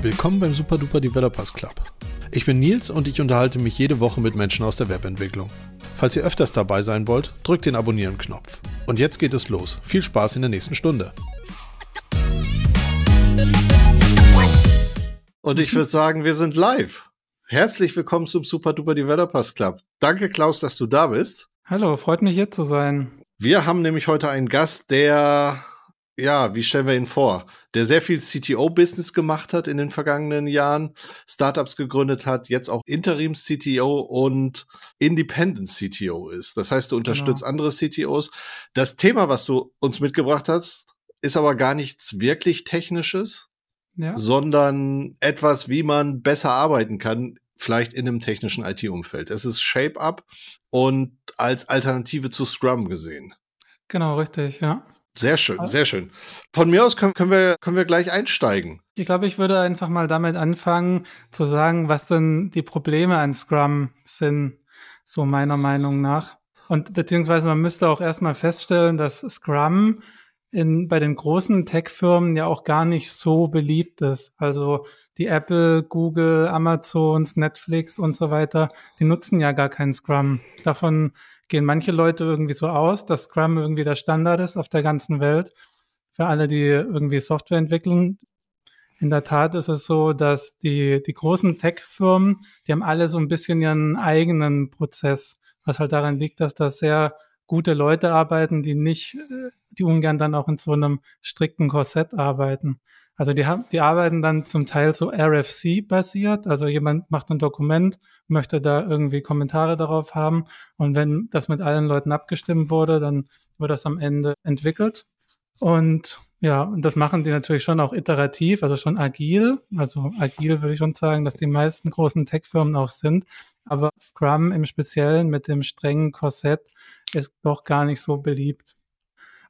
Willkommen beim Super Duper Developers Club. Ich bin Nils und ich unterhalte mich jede Woche mit Menschen aus der Webentwicklung. Falls ihr öfters dabei sein wollt, drückt den Abonnieren-Knopf. Und jetzt geht es los. Viel Spaß in der nächsten Stunde. Und ich würde sagen, wir sind live. Herzlich willkommen zum Super Duper Developers Club. Danke, Klaus, dass du da bist. Hallo, freut mich hier zu sein. Wir haben nämlich heute einen Gast, der, ja, wie stellen wir ihn vor? Der sehr viel CTO-Business gemacht hat in den vergangenen Jahren, Startups gegründet hat, jetzt auch Interims-CTO und Independent-CTO ist. Das heißt, du unterstützt genau. andere CTOs. Das Thema, was du uns mitgebracht hast, ist aber gar nichts wirklich Technisches, ja. sondern etwas, wie man besser arbeiten kann, vielleicht in einem technischen IT-Umfeld. Es ist Shape-Up und als Alternative zu Scrum gesehen. Genau, richtig, ja. Sehr schön, sehr schön. Von mir aus können, können, wir, können wir gleich einsteigen. Ich glaube, ich würde einfach mal damit anfangen, zu sagen, was denn die Probleme an Scrum sind, so meiner Meinung nach. Und beziehungsweise man müsste auch erstmal feststellen, dass Scrum in, bei den großen Tech-Firmen ja auch gar nicht so beliebt ist. Also die Apple, Google, Amazons, Netflix und so weiter, die nutzen ja gar keinen Scrum. Davon gehen manche Leute irgendwie so aus, dass Scrum irgendwie der Standard ist auf der ganzen Welt. Für alle, die irgendwie Software entwickeln. In der Tat ist es so, dass die, die großen Tech-Firmen, die haben alle so ein bisschen ihren eigenen Prozess, was halt daran liegt, dass das sehr gute Leute arbeiten, die nicht, äh, die ungern dann auch in so einem strikten Korsett arbeiten. Also die haben, die arbeiten dann zum Teil so RFC basiert. Also jemand macht ein Dokument, möchte da irgendwie Kommentare darauf haben. Und wenn das mit allen Leuten abgestimmt wurde, dann wird das am Ende entwickelt. Und ja, und das machen die natürlich schon auch iterativ, also schon agil. Also agil würde ich schon sagen, dass die meisten großen Tech-Firmen auch sind. Aber Scrum im Speziellen mit dem strengen Korsett ist doch gar nicht so beliebt.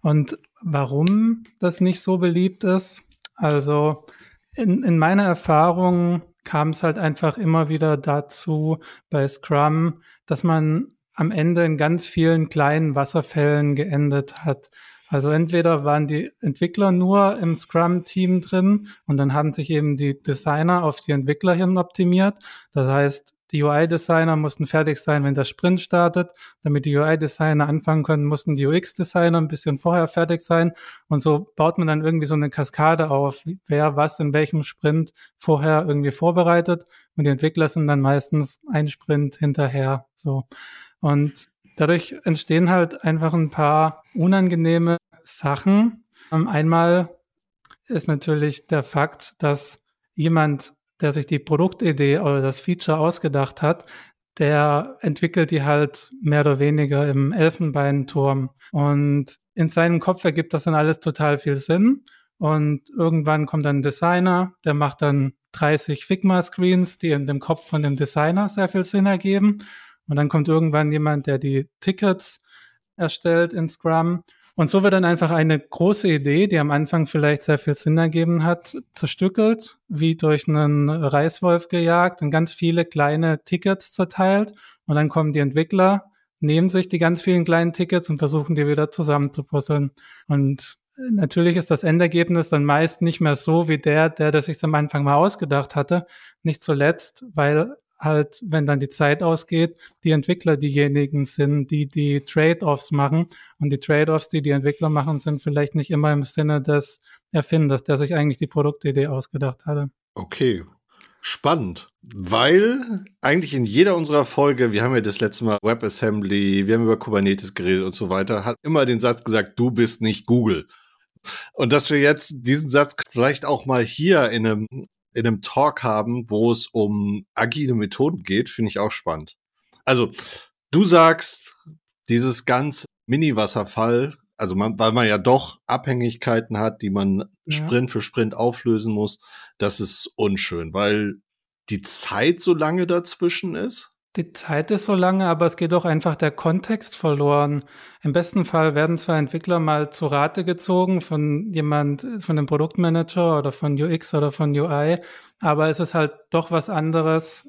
Und warum das nicht so beliebt ist? Also in, in meiner Erfahrung kam es halt einfach immer wieder dazu bei Scrum, dass man am Ende in ganz vielen kleinen Wasserfällen geendet hat. Also entweder waren die Entwickler nur im Scrum-Team drin und dann haben sich eben die Designer auf die Entwickler hin optimiert. Das heißt, die UI-Designer mussten fertig sein, wenn der Sprint startet. Damit die UI-Designer anfangen können, mussten die UX-Designer ein bisschen vorher fertig sein. Und so baut man dann irgendwie so eine Kaskade auf, wer was in welchem Sprint vorher irgendwie vorbereitet. Und die Entwickler sind dann meistens ein Sprint hinterher. So. Und dadurch entstehen halt einfach ein paar unangenehme Sachen. Ähm, einmal ist natürlich der Fakt, dass jemand der sich die Produktidee oder das Feature ausgedacht hat, der entwickelt die halt mehr oder weniger im Elfenbeinturm. Und in seinem Kopf ergibt das dann alles total viel Sinn. Und irgendwann kommt dann ein Designer, der macht dann 30 Figma-Screens, die in dem Kopf von dem Designer sehr viel Sinn ergeben. Und dann kommt irgendwann jemand, der die Tickets erstellt in Scrum. Und so wird dann einfach eine große Idee, die am Anfang vielleicht sehr viel Sinn ergeben hat, zerstückelt, wie durch einen Reißwolf gejagt und ganz viele kleine Tickets zerteilt. Und dann kommen die Entwickler, nehmen sich die ganz vielen kleinen Tickets und versuchen die wieder zusammenzupuzzeln. Und natürlich ist das Endergebnis dann meist nicht mehr so wie der, der das sich am Anfang mal ausgedacht hatte. Nicht zuletzt, weil halt, wenn dann die Zeit ausgeht, die Entwickler diejenigen sind, die die Trade-offs machen. Und die Trade-offs, die die Entwickler machen, sind vielleicht nicht immer im Sinne des Erfinders, der sich eigentlich die Produktidee ausgedacht hatte. Okay. Spannend, weil eigentlich in jeder unserer Folge, wir haben ja das letzte Mal WebAssembly, wir haben über Kubernetes geredet und so weiter, hat immer den Satz gesagt, du bist nicht Google. Und dass wir jetzt diesen Satz vielleicht auch mal hier in einem in einem Talk haben, wo es um agile Methoden geht, finde ich auch spannend. Also, du sagst, dieses ganz Mini-Wasserfall, also man, weil man ja doch Abhängigkeiten hat, die man ja. Sprint für Sprint auflösen muss, das ist unschön, weil die Zeit so lange dazwischen ist. Die Zeit ist so lange, aber es geht auch einfach der Kontext verloren. Im besten Fall werden zwar Entwickler mal zu Rate gezogen von jemand, von dem Produktmanager oder von UX oder von UI, aber es ist halt doch was anderes,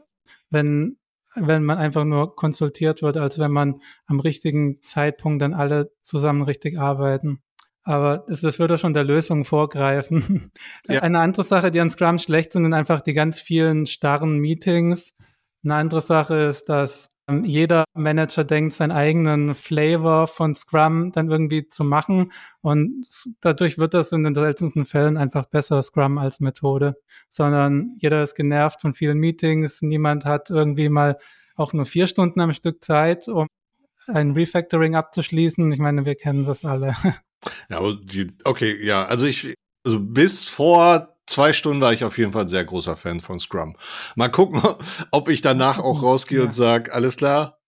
wenn wenn man einfach nur konsultiert wird, als wenn man am richtigen Zeitpunkt dann alle zusammen richtig arbeiten. Aber das, das würde schon der Lösung vorgreifen. Ja. Eine andere Sache, die an Scrum schlecht sind, sind einfach die ganz vielen starren Meetings. Eine andere Sache ist, dass ähm, jeder Manager denkt, seinen eigenen Flavor von Scrum dann irgendwie zu machen. Und dadurch wird das in den seltensten Fällen einfach besser Scrum als Methode. Sondern jeder ist genervt von vielen Meetings. Niemand hat irgendwie mal auch nur vier Stunden am Stück Zeit, um ein Refactoring abzuschließen. Ich meine, wir kennen das alle. Ja, okay, ja, also ich, also bis vor zwei Stunden war ich auf jeden Fall ein sehr großer Fan von Scrum. Mal gucken, ob ich danach auch rausgehe ja. und sage, alles klar.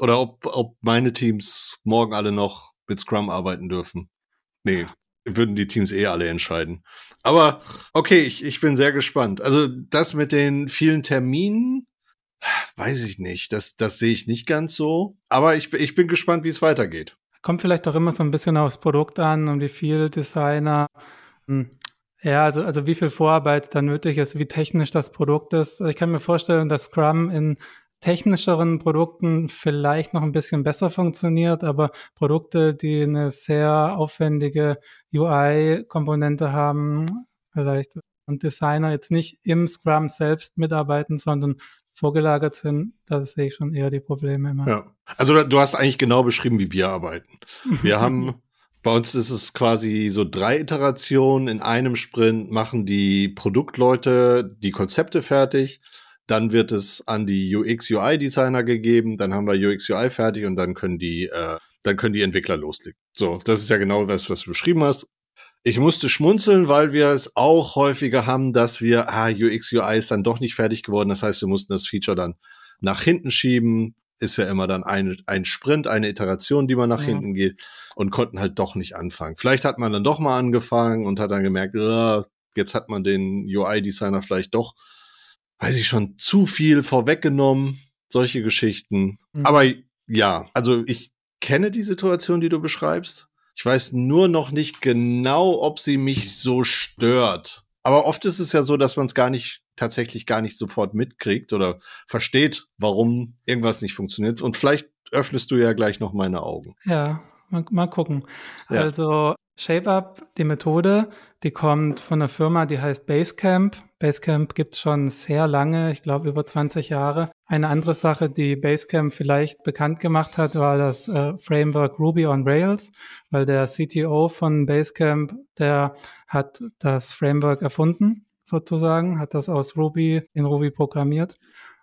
Oder ob, ob meine Teams morgen alle noch mit Scrum arbeiten dürfen. Nee, würden die Teams eh alle entscheiden. Aber okay, ich, ich bin sehr gespannt. Also das mit den vielen Terminen, weiß ich nicht. Das, das sehe ich nicht ganz so. Aber ich, ich bin gespannt, wie es weitergeht. Kommt vielleicht auch immer so ein bisschen aufs Produkt an und wie viel Designer, hm, ja, also, also wie viel Vorarbeit da nötig ist, wie technisch das Produkt ist. Ich kann mir vorstellen, dass Scrum in technischeren Produkten vielleicht noch ein bisschen besser funktioniert, aber Produkte, die eine sehr aufwendige UI-Komponente haben, vielleicht und Designer jetzt nicht im Scrum selbst mitarbeiten, sondern vorgelagert sind, da sehe ich schon eher die Probleme immer. Ja, also du hast eigentlich genau beschrieben, wie wir arbeiten. Wir haben, bei uns ist es quasi so drei Iterationen. In einem Sprint machen die Produktleute die Konzepte fertig. Dann wird es an die UX-UI-Designer gegeben. Dann haben wir UX-UI fertig und dann können die, äh, dann können die Entwickler loslegen. So, das ist ja genau das, was du beschrieben hast. Ich musste schmunzeln, weil wir es auch häufiger haben, dass wir, ah, UX, UI ist dann doch nicht fertig geworden. Das heißt, wir mussten das Feature dann nach hinten schieben. Ist ja immer dann ein, ein Sprint, eine Iteration, die man nach ja. hinten geht und konnten halt doch nicht anfangen. Vielleicht hat man dann doch mal angefangen und hat dann gemerkt, äh, jetzt hat man den UI-Designer vielleicht doch, weiß ich schon, zu viel vorweggenommen. Solche Geschichten. Mhm. Aber ja, also ich kenne die Situation, die du beschreibst. Ich weiß nur noch nicht genau, ob sie mich so stört. Aber oft ist es ja so, dass man es gar nicht, tatsächlich gar nicht sofort mitkriegt oder versteht, warum irgendwas nicht funktioniert. Und vielleicht öffnest du ja gleich noch meine Augen. Ja, mal, mal gucken. Ja. Also ShapeUp, die Methode, die kommt von einer Firma, die heißt Basecamp. Basecamp gibt es schon sehr lange, ich glaube über 20 Jahre. Eine andere Sache, die Basecamp vielleicht bekannt gemacht hat, war das äh, Framework Ruby on Rails, weil der CTO von Basecamp, der hat das Framework erfunden, sozusagen, hat das aus Ruby in Ruby programmiert.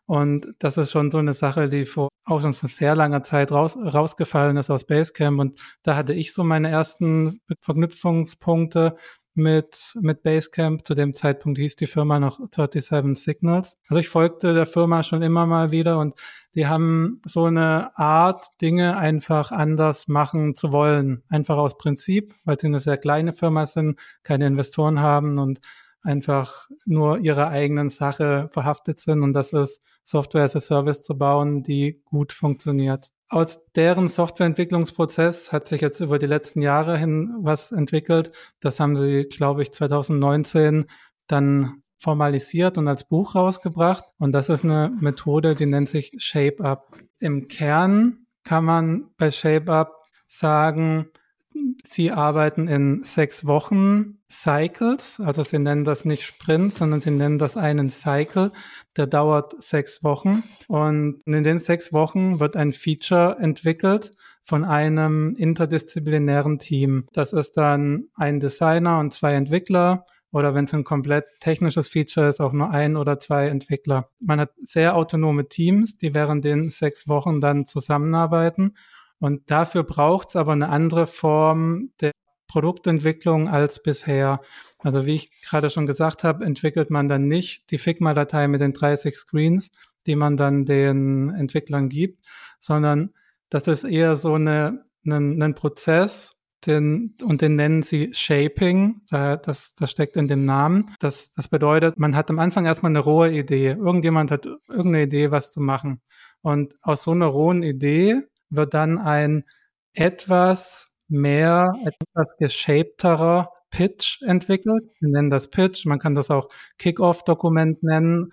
Und das ist schon so eine Sache, die vor, auch schon vor sehr langer Zeit raus, rausgefallen ist aus Basecamp. Und da hatte ich so meine ersten Verknüpfungspunkte mit, mit Basecamp. Zu dem Zeitpunkt hieß die Firma noch 37 Signals. Also ich folgte der Firma schon immer mal wieder und die haben so eine Art, Dinge einfach anders machen zu wollen. Einfach aus Prinzip, weil sie eine sehr kleine Firma sind, keine Investoren haben und einfach nur ihrer eigenen Sache verhaftet sind. Und das ist Software as a Service zu bauen, die gut funktioniert. Aus deren Softwareentwicklungsprozess hat sich jetzt über die letzten Jahre hin was entwickelt. Das haben sie, glaube ich, 2019 dann formalisiert und als Buch rausgebracht. Und das ist eine Methode, die nennt sich Shape Up. Im Kern kann man bei Shape Up sagen, Sie arbeiten in sechs Wochen Cycles, also Sie nennen das nicht Sprint, sondern Sie nennen das einen Cycle, der dauert sechs Wochen. Und in den sechs Wochen wird ein Feature entwickelt von einem interdisziplinären Team. Das ist dann ein Designer und zwei Entwickler oder wenn es ein komplett technisches Feature ist, auch nur ein oder zwei Entwickler. Man hat sehr autonome Teams, die während den sechs Wochen dann zusammenarbeiten und dafür braucht es aber eine andere Form der Produktentwicklung als bisher. Also wie ich gerade schon gesagt habe, entwickelt man dann nicht die Figma-Datei mit den 30 Screens, die man dann den Entwicklern gibt, sondern das ist eher so eine, ein, ein Prozess, den, und den nennen sie Shaping. Das, das steckt in dem Namen. Das, das bedeutet, man hat am Anfang erstmal eine rohe Idee. Irgendjemand hat irgendeine Idee, was zu machen. Und aus so einer rohen Idee wird dann ein etwas mehr, etwas geshapterer Pitch entwickelt. Wir nennen das Pitch, man kann das auch Kick-Off-Dokument nennen.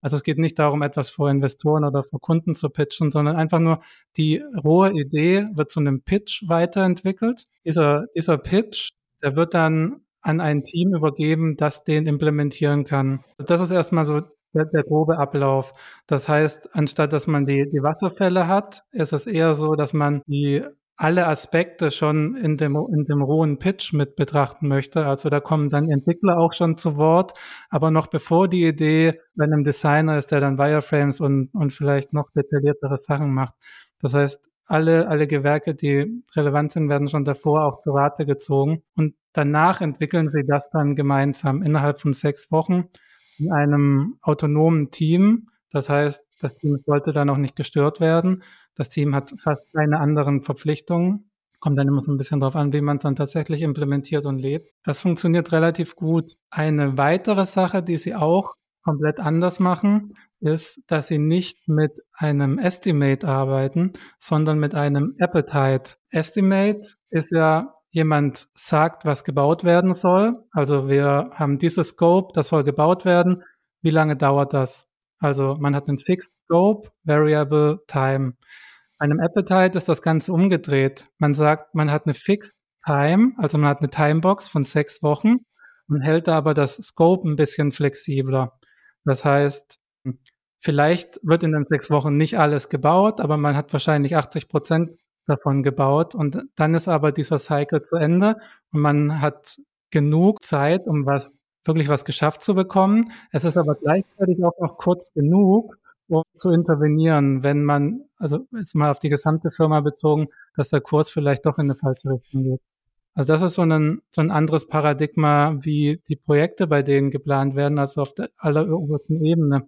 Also es geht nicht darum, etwas vor Investoren oder vor Kunden zu pitchen, sondern einfach nur die rohe Idee wird zu einem Pitch weiterentwickelt. Dieser, dieser Pitch, der wird dann an ein Team übergeben, das den implementieren kann. Das ist erstmal so der, der grobe Ablauf. Das heißt, anstatt dass man die, die Wasserfälle hat, ist es eher so, dass man die alle Aspekte schon in dem, in dem rohen Pitch mit betrachten möchte. Also da kommen dann Entwickler auch schon zu Wort, aber noch bevor die Idee bei einem Designer ist, der dann Wireframes und, und vielleicht noch detailliertere Sachen macht. Das heißt, alle, alle Gewerke, die relevant sind, werden schon davor auch zu Rate gezogen. Und danach entwickeln sie das dann gemeinsam innerhalb von sechs Wochen in einem autonomen Team. Das heißt, das Team sollte dann auch nicht gestört werden. Das Team hat fast keine anderen Verpflichtungen. Kommt dann immer so ein bisschen darauf an, wie man es dann tatsächlich implementiert und lebt. Das funktioniert relativ gut. Eine weitere Sache, die sie auch komplett anders machen, ist, dass sie nicht mit einem Estimate arbeiten, sondern mit einem Appetite. Estimate ist ja jemand sagt, was gebaut werden soll. Also wir haben dieses Scope, das soll gebaut werden. Wie lange dauert das? Also man hat einen Fixed Scope, Variable Time. Bei einem Appetite ist das Ganze umgedreht. Man sagt, man hat eine Fixed Time, also man hat eine Timebox von sechs Wochen und hält da aber das Scope ein bisschen flexibler. Das heißt, vielleicht wird in den sechs Wochen nicht alles gebaut, aber man hat wahrscheinlich 80 Prozent davon gebaut und dann ist aber dieser Cycle zu Ende und man hat genug Zeit, um was wirklich was geschafft zu bekommen. Es ist aber gleichzeitig auch noch kurz genug, um zu intervenieren, wenn man, also jetzt mal auf die gesamte Firma bezogen, dass der Kurs vielleicht doch in eine falsche Richtung geht. Also das ist so ein, so ein anderes Paradigma, wie die Projekte bei denen geplant werden, also auf der allerobersten Ebene.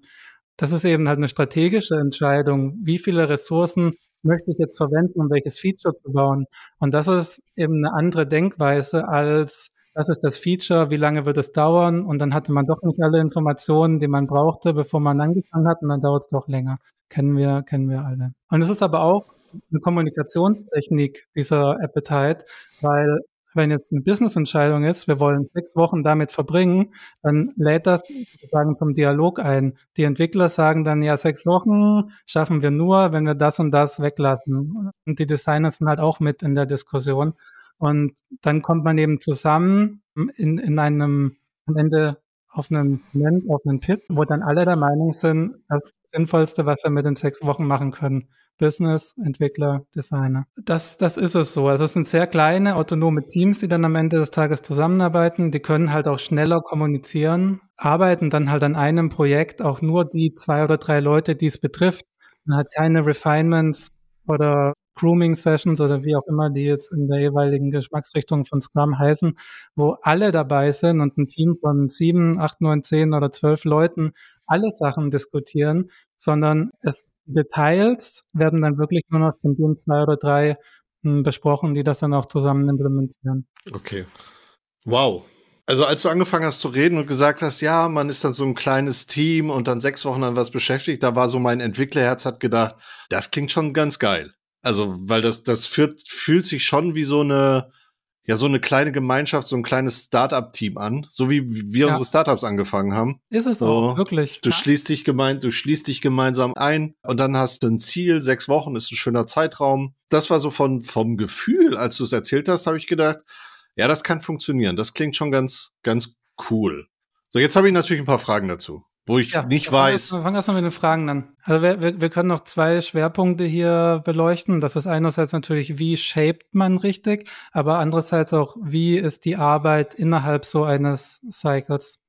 Das ist eben halt eine strategische Entscheidung. Wie viele Ressourcen möchte ich jetzt verwenden, um welches Feature zu bauen? Und das ist eben eine andere Denkweise als das ist das Feature, wie lange wird es dauern? Und dann hatte man doch nicht alle Informationen, die man brauchte, bevor man angefangen hat, und dann dauert es doch länger. Kennen wir, kennen wir alle. Und es ist aber auch eine Kommunikationstechnik, dieser Appetite, weil wenn jetzt eine Business-Entscheidung ist, wir wollen sechs Wochen damit verbringen, dann lädt das sozusagen zum Dialog ein. Die Entwickler sagen dann, ja, sechs Wochen schaffen wir nur, wenn wir das und das weglassen. Und die Designer sind halt auch mit in der Diskussion. Und dann kommt man eben zusammen in, in einem, am Ende auf Moment, auf einen Pit, wo dann alle der Meinung sind, das Sinnvollste, was wir mit den sechs Wochen machen können. Business, Entwickler, Designer. Das, das ist es so. Also es sind sehr kleine, autonome Teams, die dann am Ende des Tages zusammenarbeiten. Die können halt auch schneller kommunizieren, arbeiten dann halt an einem Projekt auch nur die zwei oder drei Leute, die es betrifft. Man hat keine Refinements oder Grooming-Sessions oder wie auch immer die jetzt in der jeweiligen Geschmacksrichtung von Scrum heißen, wo alle dabei sind und ein Team von sieben, acht, neun, zehn oder zwölf Leuten alle Sachen diskutieren, sondern es Details werden dann wirklich nur noch von den zwei oder drei hm, besprochen, die das dann auch zusammen implementieren. Okay. Wow. Also als du angefangen hast zu reden und gesagt hast, ja, man ist dann so ein kleines Team und dann sechs Wochen an was beschäftigt, da war so mein Entwicklerherz hat gedacht, das klingt schon ganz geil. Also, weil das, das fühlt, fühlt sich schon wie so eine, ja, so eine kleine Gemeinschaft, so ein kleines Startup-Team an, so wie wir ja. unsere Startups angefangen haben. Ist es so, auch, wirklich. Du ja. schließt dich gemein, du schließt dich gemeinsam ein und dann hast du ein Ziel, sechs Wochen ist ein schöner Zeitraum. Das war so von, vom Gefühl, als du es erzählt hast, habe ich gedacht, ja, das kann funktionieren. Das klingt schon ganz, ganz cool. So, jetzt habe ich natürlich ein paar Fragen dazu wo ich ja, nicht weiß. Wir fangen erstmal mit den Fragen an. Also wir, wir, wir können noch zwei Schwerpunkte hier beleuchten. Das ist einerseits natürlich, wie shaped man richtig, aber andererseits auch, wie ist die Arbeit innerhalb so eines Cycles.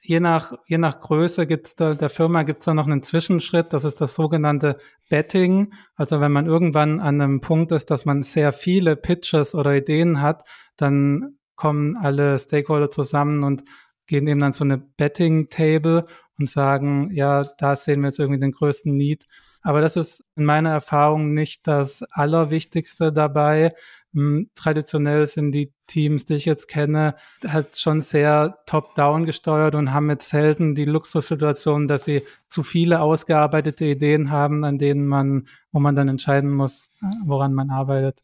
Je nach, je nach Größe gibt's da, der Firma gibt's da noch einen Zwischenschritt, das ist das sogenannte Betting. Also wenn man irgendwann an einem Punkt ist, dass man sehr viele Pitches oder Ideen hat, dann kommen alle Stakeholder zusammen und gehen eben dann so eine Betting-Table und sagen, ja, da sehen wir jetzt irgendwie den größten Need. Aber das ist in meiner Erfahrung nicht das Allerwichtigste dabei. Hm, traditionell sind die Teams, die ich jetzt kenne, halt schon sehr top-down gesteuert und haben jetzt selten die Luxussituation, dass sie zu viele ausgearbeitete Ideen haben, an denen man, wo man dann entscheiden muss, woran man arbeitet.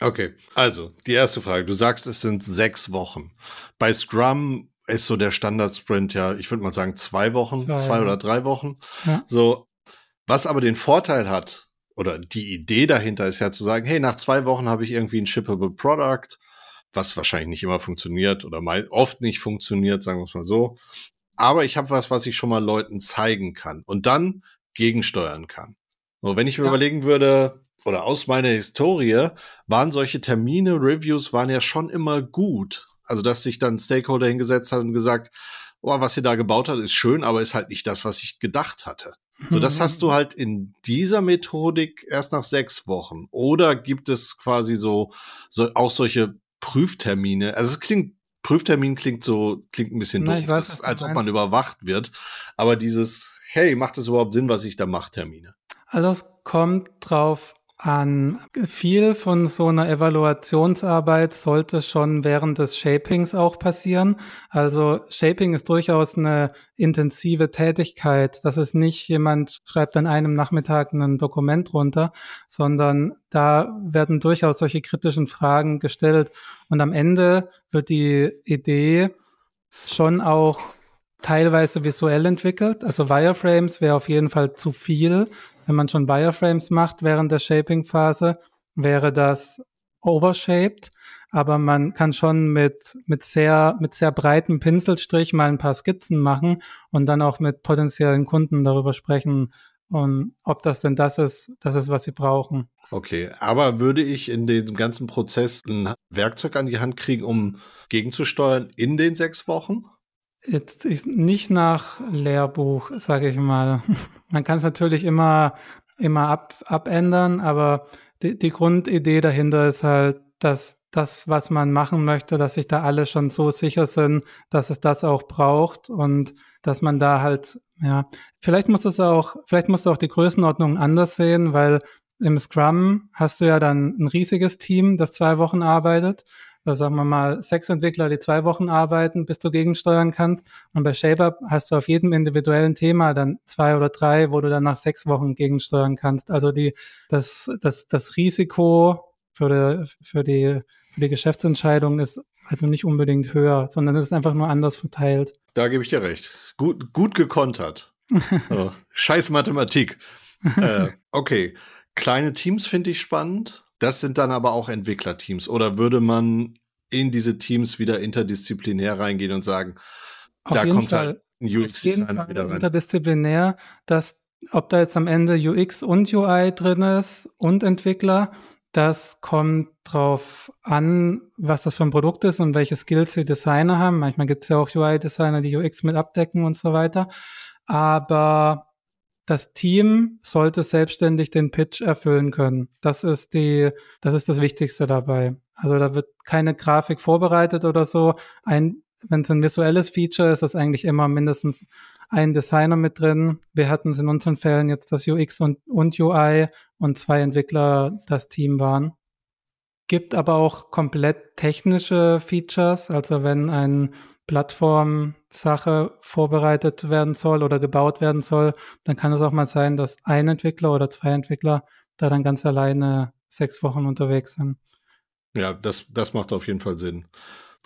Okay, also die erste Frage. Du sagst, es sind sechs Wochen. Bei Scrum ist so der Standard-Sprint ja, ich würde mal sagen, zwei Wochen, zwei, zwei oder drei Wochen. Ja. So, was aber den Vorteil hat, oder die Idee dahinter ist ja zu sagen, hey, nach zwei Wochen habe ich irgendwie ein shippable Product, was wahrscheinlich nicht immer funktioniert oder mal oft nicht funktioniert, sagen wir es mal so. Aber ich habe was, was ich schon mal Leuten zeigen kann und dann gegensteuern kann. So, wenn ich mir ja. überlegen würde, oder aus meiner Historie, waren solche Termine, Reviews waren ja schon immer gut. Also, dass sich dann Stakeholder hingesetzt hat und gesagt, oh, was ihr da gebaut hat, ist schön, aber ist halt nicht das, was ich gedacht hatte. So, das hast du halt in dieser Methodik erst nach sechs Wochen. Oder gibt es quasi so, so auch solche Prüftermine? Also es klingt, Prüftermin klingt so, klingt ein bisschen Na, doof, weiß, das, als ob man überwacht wird. Aber dieses, hey, macht es überhaupt Sinn, was ich da mache, Termine? Also es kommt drauf an viel von so einer Evaluationsarbeit sollte schon während des Shapings auch passieren. Also Shaping ist durchaus eine intensive Tätigkeit. Das ist nicht jemand schreibt an einem Nachmittag ein Dokument runter, sondern da werden durchaus solche kritischen Fragen gestellt. Und am Ende wird die Idee schon auch teilweise visuell entwickelt. Also Wireframes wäre auf jeden Fall zu viel wenn man schon Wireframes macht während der Shaping-Phase, wäre das overshaped, aber man kann schon mit, mit sehr, mit sehr breiten Pinselstrich mal ein paar Skizzen machen und dann auch mit potenziellen Kunden darüber sprechen, und ob das denn das ist, das ist, was sie brauchen. Okay, aber würde ich in dem ganzen Prozess ein Werkzeug an die Hand kriegen, um gegenzusteuern in den sechs Wochen? Jetzt ist nicht nach Lehrbuch, sage ich mal. Man kann es natürlich immer, immer ab, abändern, aber die, die Grundidee dahinter ist halt, dass das, was man machen möchte, dass sich da alle schon so sicher sind, dass es das auch braucht und dass man da halt, ja, vielleicht muss es auch, vielleicht muss auch die Größenordnung anders sehen, weil im Scrum hast du ja dann ein riesiges Team, das zwei Wochen arbeitet äh, sagen wir mal, sechs Entwickler, die zwei Wochen arbeiten, bis du gegensteuern kannst. Und bei ShapeUp hast du auf jedem individuellen Thema dann zwei oder drei, wo du dann nach sechs Wochen gegensteuern kannst. Also die, das, das, das Risiko für die, für die, für die Geschäftsentscheidung ist also nicht unbedingt höher, sondern es ist einfach nur anders verteilt. Da gebe ich dir recht. Gut, gut gekontert. oh, scheiß Mathematik. äh, okay. Kleine Teams finde ich spannend. Das sind dann aber auch Entwicklerteams. Oder würde man in diese Teams wieder interdisziplinär reingehen und sagen, Auf da kommt Fall. halt ein UX-Designer wieder rein? Interdisziplinär, dass ob da jetzt am Ende UX und UI drin ist und Entwickler, das kommt drauf an, was das für ein Produkt ist und welche Skills die Designer haben. Manchmal gibt es ja auch UI-Designer, die UX mit abdecken und so weiter. Aber das Team sollte selbstständig den Pitch erfüllen können. Das ist die, das ist das Wichtigste dabei. Also da wird keine Grafik vorbereitet oder so. Ein, wenn es ein visuelles Feature ist, ist eigentlich immer mindestens ein Designer mit drin. Wir hatten es in unseren Fällen jetzt das UX und, und UI und zwei Entwickler das Team waren. Gibt aber auch komplett technische Features. Also wenn ein Plattform-Sache vorbereitet werden soll oder gebaut werden soll, dann kann es auch mal sein, dass ein Entwickler oder zwei Entwickler da dann ganz alleine sechs Wochen unterwegs sind. Ja, das, das macht auf jeden Fall Sinn.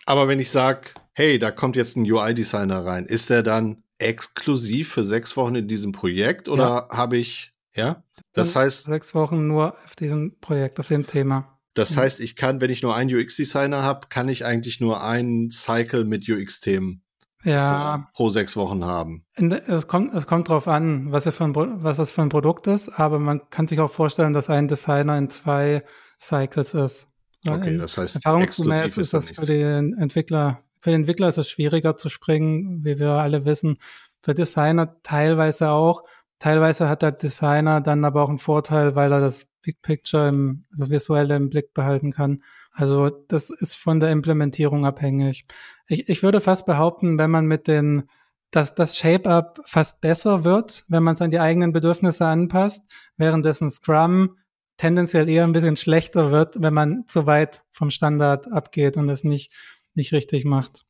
Aber wenn ich sage, hey, da kommt jetzt ein UI-Designer rein, ist der dann exklusiv für sechs Wochen in diesem Projekt oder ja. habe ich, ja? Das heißt. Sechs Wochen nur auf diesem Projekt, auf dem Thema. Das mhm. heißt, ich kann, wenn ich nur einen UX-Designer habe, kann ich eigentlich nur einen Cycle mit UX-Themen ja. pro sechs Wochen haben. Es kommt, es kommt drauf an, was, für ein, was das für ein Produkt ist, aber man kann sich auch vorstellen, dass ein Designer in zwei Cycles ist. Okay, das heißt, erfahrungsgemäß ist das für den Entwickler, für den Entwickler ist es schwieriger zu springen, wie wir alle wissen. Für Designer teilweise auch. Teilweise hat der Designer dann aber auch einen Vorteil, weil er das Big Picture im, also visuell im Blick behalten kann. Also das ist von der Implementierung abhängig. Ich, ich würde fast behaupten, wenn man mit den, dass das Shape-Up fast besser wird, wenn man es an die eigenen Bedürfnisse anpasst, währenddessen Scrum tendenziell eher ein bisschen schlechter wird, wenn man zu weit vom Standard abgeht und es nicht, nicht richtig macht.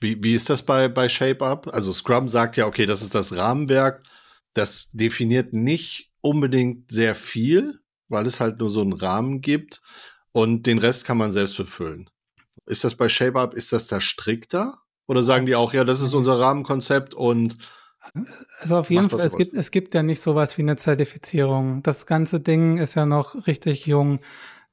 Wie, wie ist das bei, bei Shape-Up? Also Scrum sagt ja, okay, das ist das Rahmenwerk. Das definiert nicht unbedingt sehr viel weil es halt nur so einen Rahmen gibt und den Rest kann man selbst befüllen. Ist das bei ShapeUp, ist das da strikter? Oder sagen die auch, ja, das ist unser Rahmenkonzept und also auf jeden Fall, es gibt, es gibt ja nicht sowas wie eine Zertifizierung. Das ganze Ding ist ja noch richtig jung.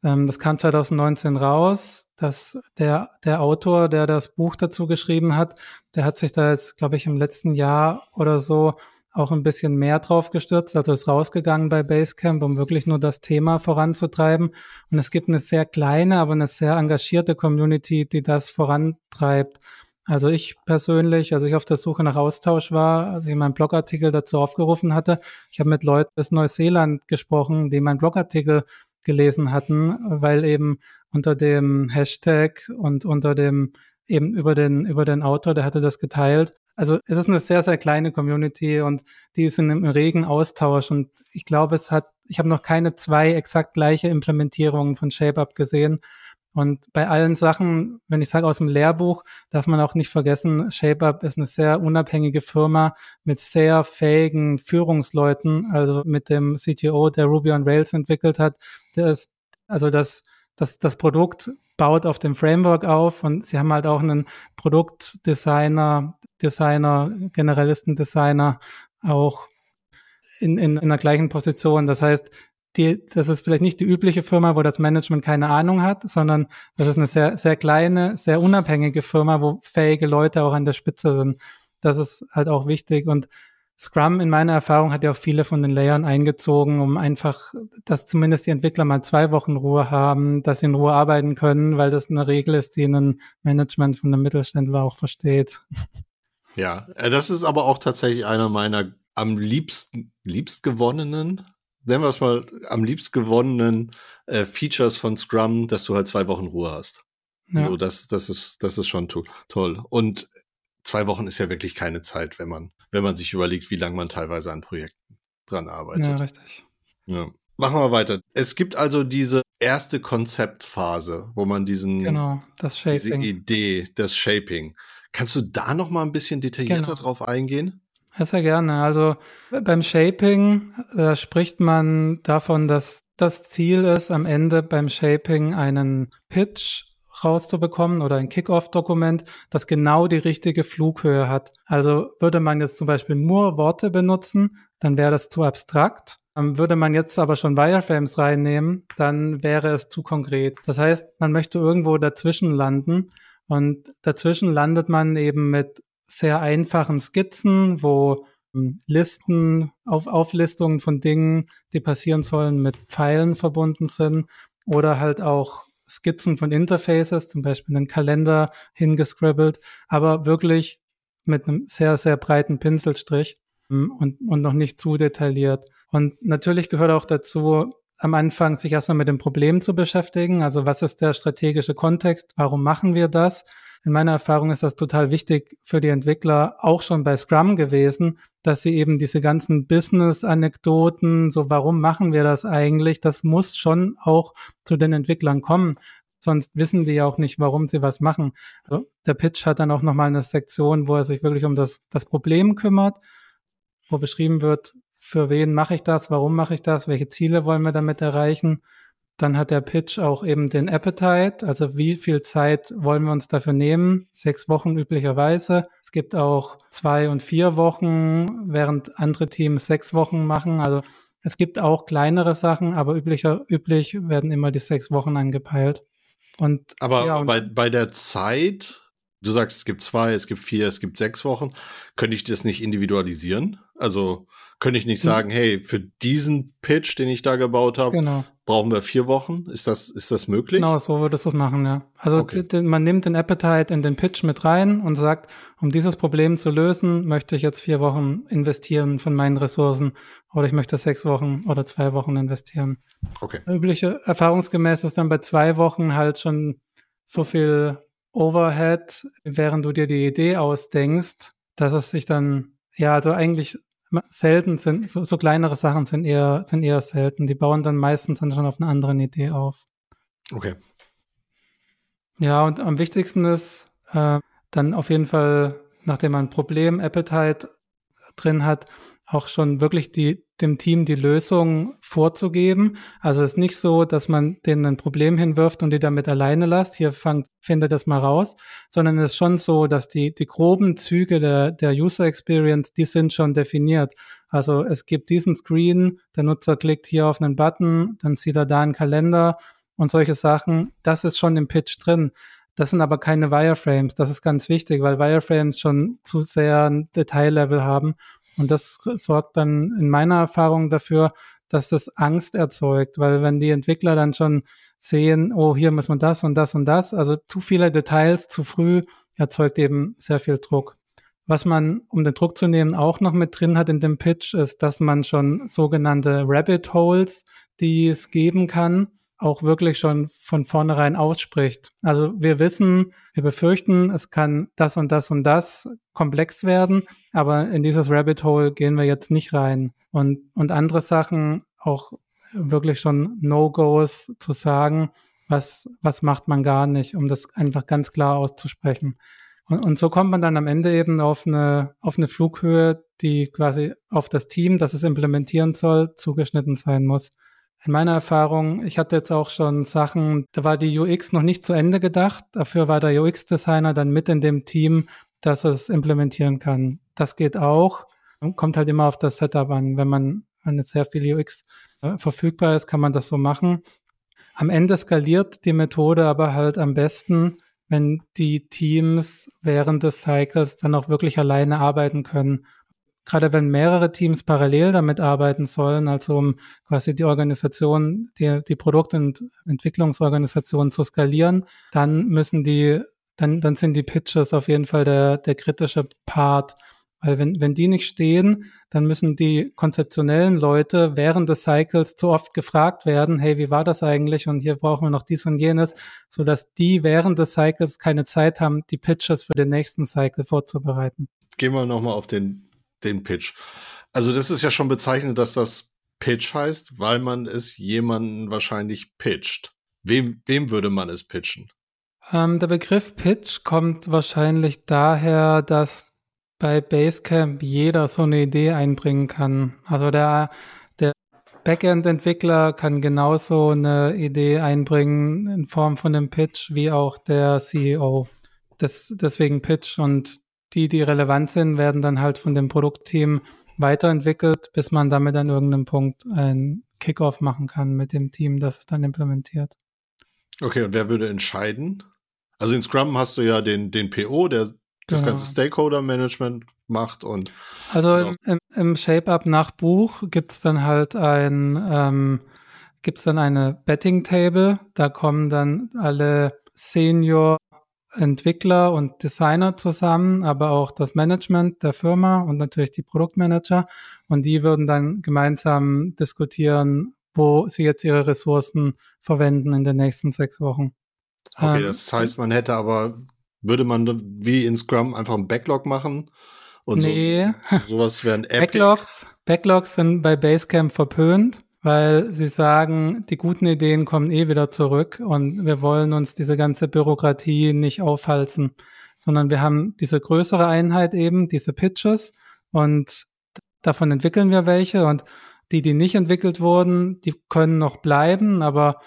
Ähm, das kam 2019 raus. dass der, der Autor, der das Buch dazu geschrieben hat, der hat sich da jetzt, glaube ich, im letzten Jahr oder so auch ein bisschen mehr drauf gestürzt, also ist rausgegangen bei Basecamp, um wirklich nur das Thema voranzutreiben. Und es gibt eine sehr kleine, aber eine sehr engagierte Community, die das vorantreibt. Also ich persönlich, als ich auf der Suche nach Austausch war, als ich meinen Blogartikel dazu aufgerufen hatte, ich habe mit Leuten aus Neuseeland gesprochen, die meinen Blogartikel gelesen hatten, weil eben unter dem Hashtag und unter dem eben über den über den Autor, der hatte das geteilt. Also es ist eine sehr sehr kleine Community und die ist in einem regen Austausch und ich glaube, es hat ich habe noch keine zwei exakt gleiche Implementierungen von ShapeUp gesehen und bei allen Sachen, wenn ich sage aus dem Lehrbuch, darf man auch nicht vergessen, ShapeUp ist eine sehr unabhängige Firma mit sehr fähigen Führungsleuten, also mit dem CTO, der Ruby on Rails entwickelt hat. Der ist, also das, das, das Produkt baut auf dem Framework auf und sie haben halt auch einen Produktdesigner, Designer, Generalistendesigner auch in, in, in der gleichen Position. Das heißt, die, das ist vielleicht nicht die übliche Firma, wo das Management keine Ahnung hat, sondern das ist eine sehr, sehr kleine, sehr unabhängige Firma, wo fähige Leute auch an der Spitze sind. Das ist halt auch wichtig und Scrum in meiner Erfahrung hat ja auch viele von den Layern eingezogen, um einfach, dass zumindest die Entwickler mal zwei Wochen Ruhe haben, dass sie in Ruhe arbeiten können, weil das eine Regel ist, die ein Management von einem Mittelständler auch versteht. Ja, äh, das ist aber auch tatsächlich einer meiner am liebsten, liebst gewonnenen nennen wir es mal, am liebst gewonnenen äh, Features von Scrum, dass du halt zwei Wochen Ruhe hast. Ja. So, das, das ist, das ist schon to toll. Und zwei Wochen ist ja wirklich keine Zeit, wenn man, wenn man sich überlegt, wie lange man teilweise an Projekten dran arbeitet. Ja, richtig. Ja. Machen wir weiter. Es gibt also diese erste Konzeptphase, wo man diesen, genau, das Shaping. diese Idee, das Shaping. Kannst du da noch mal ein bisschen detaillierter genau. drauf eingehen? Ja, sehr gerne. Also beim Shaping da spricht man davon, dass das Ziel ist, am Ende beim Shaping einen Pitch rauszubekommen oder ein Kickoff-Dokument, das genau die richtige Flughöhe hat. Also würde man jetzt zum Beispiel nur Worte benutzen, dann wäre das zu abstrakt. Ähm, würde man jetzt aber schon Wireframes reinnehmen, dann wäre es zu konkret. Das heißt, man möchte irgendwo dazwischen landen und dazwischen landet man eben mit sehr einfachen Skizzen, wo ähm, Listen, auf Auflistungen von Dingen, die passieren sollen, mit Pfeilen verbunden sind oder halt auch Skizzen von Interfaces, zum Beispiel einen Kalender hingescribbelt, aber wirklich mit einem sehr, sehr breiten Pinselstrich ähm, und, und noch nicht zu detailliert. Und natürlich gehört auch dazu, am Anfang sich erstmal mit dem Problem zu beschäftigen. Also was ist der strategische Kontext? Warum machen wir das? In meiner Erfahrung ist das total wichtig für die Entwickler, auch schon bei Scrum gewesen, dass sie eben diese ganzen Business-Anekdoten, so warum machen wir das eigentlich, das muss schon auch zu den Entwicklern kommen. Sonst wissen die ja auch nicht, warum sie was machen. Also der Pitch hat dann auch nochmal eine Sektion, wo er sich wirklich um das, das Problem kümmert, wo beschrieben wird, für wen mache ich das, warum mache ich das, welche Ziele wollen wir damit erreichen dann hat der Pitch auch eben den Appetite, also wie viel Zeit wollen wir uns dafür nehmen? Sechs Wochen üblicherweise. Es gibt auch zwei und vier Wochen, während andere Teams sechs Wochen machen. Also es gibt auch kleinere Sachen, aber üblicher, üblich werden immer die sechs Wochen angepeilt. Und, aber ja, und bei, bei der Zeit, du sagst, es gibt zwei, es gibt vier, es gibt sechs Wochen, könnte ich das nicht individualisieren? Also könnte ich nicht hm. sagen, hey, für diesen Pitch, den ich da gebaut habe, genau. brauchen wir vier Wochen? Ist das, ist das möglich? Genau, so würdest du es machen, ja. Also okay. man nimmt den Appetite in den Pitch mit rein und sagt, um dieses Problem zu lösen, möchte ich jetzt vier Wochen investieren von meinen Ressourcen oder ich möchte sechs Wochen oder zwei Wochen investieren. Okay. Übliche, erfahrungsgemäß ist dann bei zwei Wochen halt schon so viel Overhead, während du dir die Idee ausdenkst, dass es sich dann, ja, also eigentlich selten sind, so, so kleinere Sachen sind eher, sind eher selten. Die bauen dann meistens dann schon auf einer anderen Idee auf. Okay. Ja, und am wichtigsten ist äh, dann auf jeden Fall, nachdem man ein Problem, Appetite drin hat, auch schon wirklich die, dem Team die Lösung vorzugeben. Also es ist nicht so, dass man denen ein Problem hinwirft und die damit alleine lasst. Hier fangt, findet das mal raus, sondern es ist schon so, dass die, die groben Züge der, der User Experience, die sind schon definiert. Also es gibt diesen Screen, der Nutzer klickt hier auf einen Button, dann sieht er da einen Kalender und solche Sachen. Das ist schon im Pitch drin. Das sind aber keine Wireframes. Das ist ganz wichtig, weil Wireframes schon zu sehr ein Detaillevel haben und das sorgt dann in meiner Erfahrung dafür, dass das Angst erzeugt, weil wenn die Entwickler dann schon sehen, oh, hier muss man das und das und das, also zu viele Details zu früh erzeugt eben sehr viel Druck. Was man, um den Druck zu nehmen, auch noch mit drin hat in dem Pitch, ist, dass man schon sogenannte Rabbit Holes, die es geben kann, auch wirklich schon von vornherein ausspricht. Also wir wissen, wir befürchten, es kann das und das und das komplex werden, aber in dieses Rabbit Hole gehen wir jetzt nicht rein. Und, und andere Sachen auch wirklich schon No-Gos zu sagen, was, was macht man gar nicht, um das einfach ganz klar auszusprechen. Und, und so kommt man dann am Ende eben auf eine, auf eine Flughöhe, die quasi auf das Team, das es implementieren soll, zugeschnitten sein muss. In meiner Erfahrung, ich hatte jetzt auch schon Sachen, da war die UX noch nicht zu Ende gedacht. Dafür war der UX-Designer dann mit in dem Team, dass es implementieren kann. Das geht auch. Kommt halt immer auf das Setup an. Wenn man, jetzt sehr viel UX äh, verfügbar ist, kann man das so machen. Am Ende skaliert die Methode aber halt am besten, wenn die Teams während des Cycles dann auch wirklich alleine arbeiten können gerade wenn mehrere Teams parallel damit arbeiten sollen, also um quasi die Organisation, die, die Produkt- und Entwicklungsorganisation zu skalieren, dann müssen die, dann, dann sind die Pitches auf jeden Fall der, der kritische Part. Weil wenn, wenn die nicht stehen, dann müssen die konzeptionellen Leute während des Cycles zu oft gefragt werden, hey, wie war das eigentlich? Und hier brauchen wir noch dies und jenes, sodass die während des Cycles keine Zeit haben, die Pitches für den nächsten Cycle vorzubereiten. Gehen wir nochmal auf den den Pitch. Also das ist ja schon bezeichnend, dass das Pitch heißt, weil man es jemanden wahrscheinlich pitcht. Wem, wem würde man es pitchen? Ähm, der Begriff Pitch kommt wahrscheinlich daher, dass bei Basecamp jeder so eine Idee einbringen kann. Also der, der Backend-Entwickler kann genauso eine Idee einbringen in Form von einem Pitch wie auch der CEO. Das, deswegen Pitch und die, die relevant sind, werden dann halt von dem Produktteam weiterentwickelt, bis man damit an irgendeinem Punkt ein Kickoff machen kann mit dem Team, das es dann implementiert. Okay, und wer würde entscheiden? Also in Scrum hast du ja den, den PO, der das genau. ganze Stakeholder-Management macht und. Also im, im, im Shape-Up nach Buch gibt es dann halt ein, ähm, gibt es dann eine Betting-Table, da kommen dann alle Senior Entwickler und Designer zusammen, aber auch das Management der Firma und natürlich die Produktmanager. Und die würden dann gemeinsam diskutieren, wo sie jetzt ihre Ressourcen verwenden in den nächsten sechs Wochen. Okay, ähm, das heißt, man hätte aber, würde man wie in Scrum einfach einen Backlog machen? Und nee. so, sowas wären. Backlogs, Backlogs sind bei Basecamp verpönt weil sie sagen, die guten Ideen kommen eh wieder zurück und wir wollen uns diese ganze Bürokratie nicht aufhalten, sondern wir haben diese größere Einheit eben, diese Pitches und davon entwickeln wir welche und die, die nicht entwickelt wurden, die können noch bleiben, aber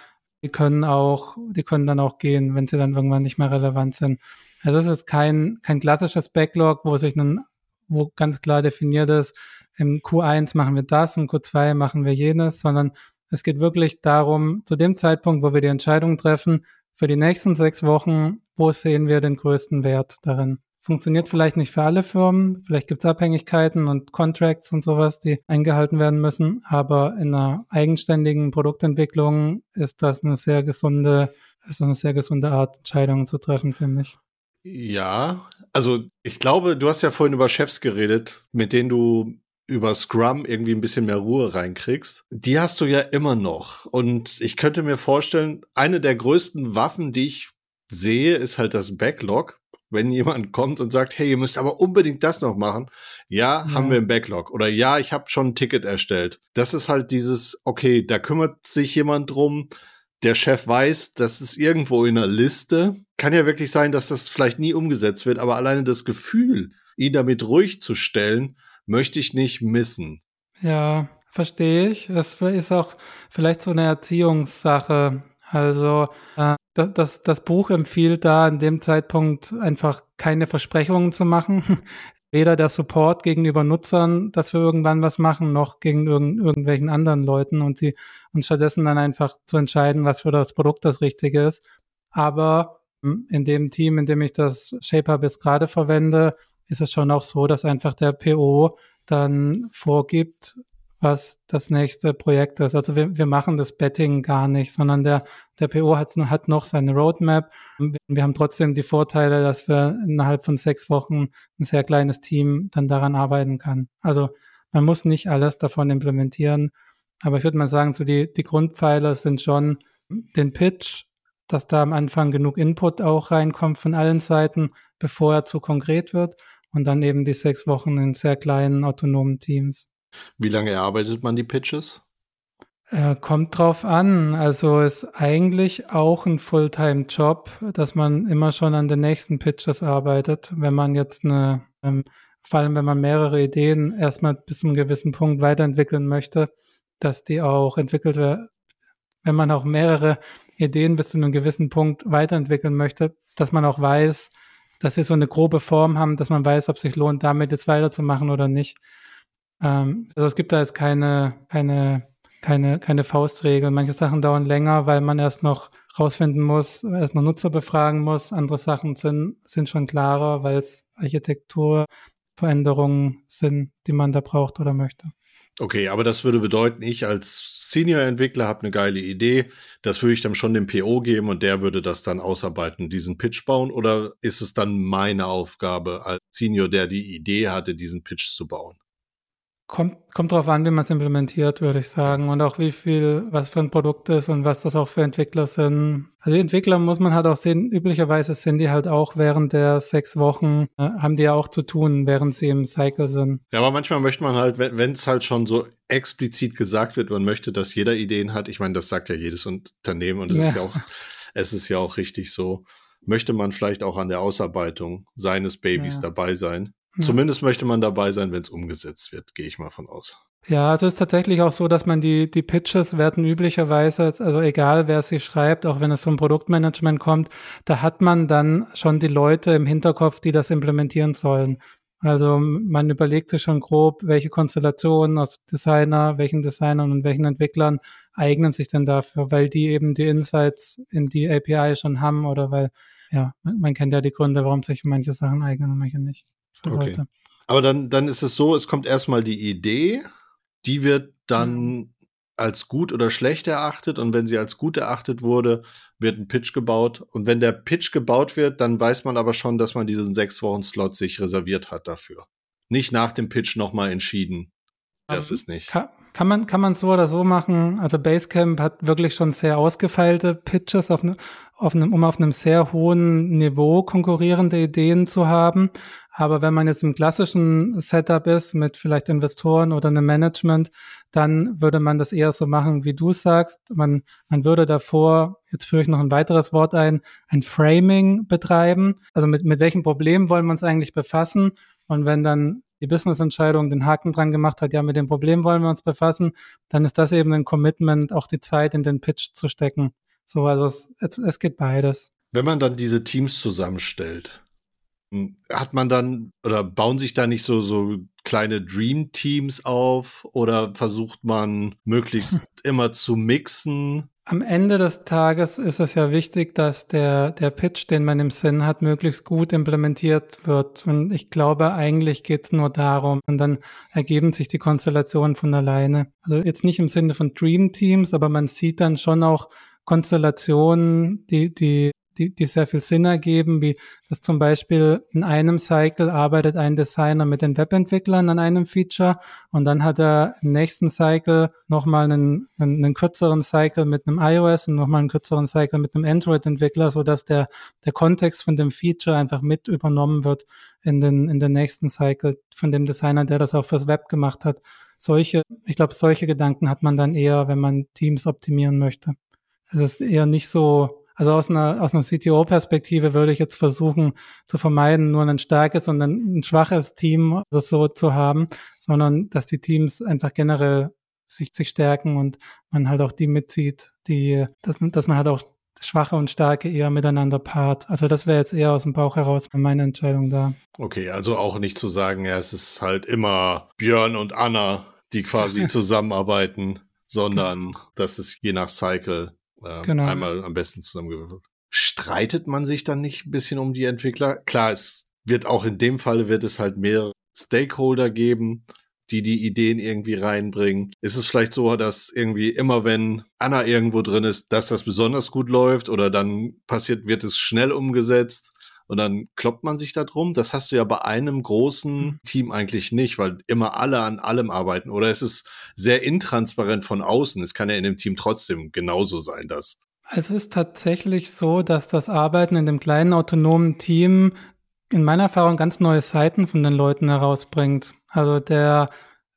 die können auch, die können dann auch gehen, wenn sie dann irgendwann nicht mehr relevant sind. Also es ist kein, kein klassisches Backlog, wo sich ein, wo ganz klar definiert ist, im Q1 machen wir das, im Q2 machen wir jenes, sondern es geht wirklich darum, zu dem Zeitpunkt, wo wir die Entscheidung treffen, für die nächsten sechs Wochen, wo sehen wir den größten Wert darin. Funktioniert vielleicht nicht für alle Firmen, vielleicht gibt es Abhängigkeiten und Contracts und sowas, die eingehalten werden müssen, aber in einer eigenständigen Produktentwicklung ist das eine sehr gesunde, ist eine sehr gesunde Art, Entscheidungen zu treffen, finde ich. Ja, also ich glaube, du hast ja vorhin über Chefs geredet, mit denen du über Scrum irgendwie ein bisschen mehr Ruhe reinkriegst, die hast du ja immer noch. Und ich könnte mir vorstellen, eine der größten Waffen, die ich sehe, ist halt das Backlog. Wenn jemand kommt und sagt, hey, ihr müsst aber unbedingt das noch machen. Ja, ja. haben wir im Backlog. Oder ja, ich habe schon ein Ticket erstellt. Das ist halt dieses, okay, da kümmert sich jemand drum. Der Chef weiß, das ist irgendwo in einer Liste. Kann ja wirklich sein, dass das vielleicht nie umgesetzt wird, aber alleine das Gefühl, ihn damit ruhig zu stellen, möchte ich nicht missen. Ja, verstehe ich. Das ist auch vielleicht so eine Erziehungssache. Also äh, das, das Buch empfiehlt da an dem Zeitpunkt einfach keine Versprechungen zu machen. Weder der Support gegenüber Nutzern, dass wir irgendwann was machen, noch gegen irgend, irgendwelchen anderen Leuten und sie und stattdessen dann einfach zu entscheiden, was für das Produkt das Richtige ist. Aber hm, in dem Team, in dem ich das Shaper jetzt gerade verwende, ist es schon auch so, dass einfach der PO dann vorgibt, was das nächste Projekt ist. Also wir, wir machen das Betting gar nicht, sondern der, der PO hat, noch seine Roadmap. Wir haben trotzdem die Vorteile, dass wir innerhalb von sechs Wochen ein sehr kleines Team dann daran arbeiten kann. Also man muss nicht alles davon implementieren. Aber ich würde mal sagen, so die, die Grundpfeiler sind schon den Pitch, dass da am Anfang genug Input auch reinkommt von allen Seiten, bevor er zu konkret wird. Und dann eben die sechs Wochen in sehr kleinen autonomen Teams. Wie lange erarbeitet man die Pitches? Äh, kommt drauf an. Also ist eigentlich auch ein Fulltime-Job, dass man immer schon an den nächsten Pitches arbeitet. Wenn man jetzt eine, ähm, vor allem wenn man mehrere Ideen erstmal bis zu einem gewissen Punkt weiterentwickeln möchte, dass die auch entwickelt werden. Wenn man auch mehrere Ideen bis zu einem gewissen Punkt weiterentwickeln möchte, dass man auch weiß, dass sie so eine grobe Form haben, dass man weiß, ob es sich lohnt, damit jetzt weiterzumachen oder nicht. Ähm, also es gibt da jetzt keine, keine, keine, keine Faustregel. Manche Sachen dauern länger, weil man erst noch rausfinden muss, erst noch Nutzer befragen muss. Andere Sachen sind, sind schon klarer, weil es Architekturveränderungen sind, die man da braucht oder möchte. Okay, aber das würde bedeuten, ich als Senior-Entwickler habe eine geile Idee. Das würde ich dann schon dem PO geben und der würde das dann ausarbeiten, diesen Pitch bauen. Oder ist es dann meine Aufgabe als Senior, der die Idee hatte, diesen Pitch zu bauen? Kommt, kommt drauf an, wie man es implementiert, würde ich sagen. Und auch wie viel, was für ein Produkt ist und was das auch für Entwickler sind. Also die Entwickler muss man halt auch sehen, üblicherweise sind die halt auch während der sechs Wochen, äh, haben die ja auch zu tun, während sie im Cycle sind. Ja, aber manchmal möchte man halt, wenn es halt schon so explizit gesagt wird, man möchte, dass jeder Ideen hat. Ich meine, das sagt ja jedes Unternehmen und es ja. ist ja auch, es ist ja auch richtig so. Möchte man vielleicht auch an der Ausarbeitung seines Babys ja. dabei sein? Zumindest möchte man dabei sein, wenn es umgesetzt wird, gehe ich mal von aus. Ja, also es ist tatsächlich auch so, dass man die, die Pitches werden üblicherweise, also egal wer sie schreibt, auch wenn es vom Produktmanagement kommt, da hat man dann schon die Leute im Hinterkopf, die das implementieren sollen. Also man überlegt sich schon grob, welche Konstellationen aus Designer, welchen Designern und welchen Entwicklern eignen sich denn dafür, weil die eben die Insights in die API schon haben oder weil, ja, man kennt ja die Gründe, warum sich manche Sachen eignen und manche nicht okay. Leute. Aber dann, dann ist es so, es kommt erstmal die Idee, die wird dann als gut oder schlecht erachtet und wenn sie als gut erachtet wurde, wird ein Pitch gebaut und wenn der Pitch gebaut wird, dann weiß man aber schon, dass man diesen sechs Wochen Slot sich reserviert hat dafür. Nicht nach dem Pitch nochmal entschieden. Das ist nicht. Kann, kann man, kann man so oder so machen. Also Basecamp hat wirklich schon sehr ausgefeilte Pitches, auf ne, auf einem, um auf einem sehr hohen Niveau konkurrierende Ideen zu haben. Aber wenn man jetzt im klassischen Setup ist, mit vielleicht Investoren oder einem Management, dann würde man das eher so machen, wie du sagst. Man, man würde davor, jetzt führe ich noch ein weiteres Wort ein, ein Framing betreiben. Also mit, mit welchem Problem wollen wir uns eigentlich befassen? Und wenn dann die Business-Entscheidung den Haken dran gemacht hat, ja, mit dem Problem wollen wir uns befassen, dann ist das eben ein Commitment, auch die Zeit in den Pitch zu stecken. So, also es, es, geht beides. Wenn man dann diese Teams zusammenstellt, hm, hat man dann oder bauen sich da nicht so, so kleine Dream-Teams auf oder versucht man möglichst immer zu mixen? Am Ende des Tages ist es ja wichtig, dass der, der Pitch, den man im Sinn hat, möglichst gut implementiert wird. Und ich glaube, eigentlich geht es nur darum. Und dann ergeben sich die Konstellationen von alleine. Also jetzt nicht im Sinne von Dream Teams, aber man sieht dann schon auch Konstellationen, die, die die, die sehr viel Sinn ergeben, wie dass zum Beispiel in einem Cycle arbeitet ein Designer mit den Webentwicklern an einem Feature und dann hat er im nächsten Cycle nochmal einen, einen, einen kürzeren Cycle mit einem iOS und nochmal einen kürzeren Cycle mit einem Android-Entwickler, so dass der, der Kontext von dem Feature einfach mit übernommen wird in den, in den nächsten Cycle von dem Designer, der das auch fürs Web gemacht hat. Solche, ich glaube, solche Gedanken hat man dann eher, wenn man Teams optimieren möchte. Es ist eher nicht so also aus einer, aus einer CTO-Perspektive würde ich jetzt versuchen zu vermeiden, nur ein starkes und ein, ein schwaches Team oder so zu haben, sondern dass die Teams einfach generell sich, sich stärken und man halt auch die mitzieht, die, dass, dass man halt auch Schwache und Starke eher miteinander paart. Also das wäre jetzt eher aus dem Bauch heraus meine Entscheidung da. Okay, also auch nicht zu sagen, ja, es ist halt immer Björn und Anna, die quasi zusammenarbeiten, sondern das ist je nach Cycle äh, genau. einmal am besten zusammengewürfelt. Streitet man sich dann nicht ein bisschen um die Entwickler? Klar, es wird auch in dem Fall wird es halt mehrere Stakeholder geben, die die Ideen irgendwie reinbringen. Ist es vielleicht so, dass irgendwie immer wenn Anna irgendwo drin ist, dass das besonders gut läuft oder dann passiert, wird es schnell umgesetzt und dann kloppt man sich da drum? Das hast du ja bei einem großen hm. Team eigentlich nicht, weil immer alle an allem arbeiten. Oder es ist sehr intransparent von außen. Es kann ja in dem Team trotzdem genauso sein, dass es ist tatsächlich so, dass das Arbeiten in dem kleinen autonomen Team in meiner Erfahrung ganz neue Seiten von den Leuten herausbringt. Also der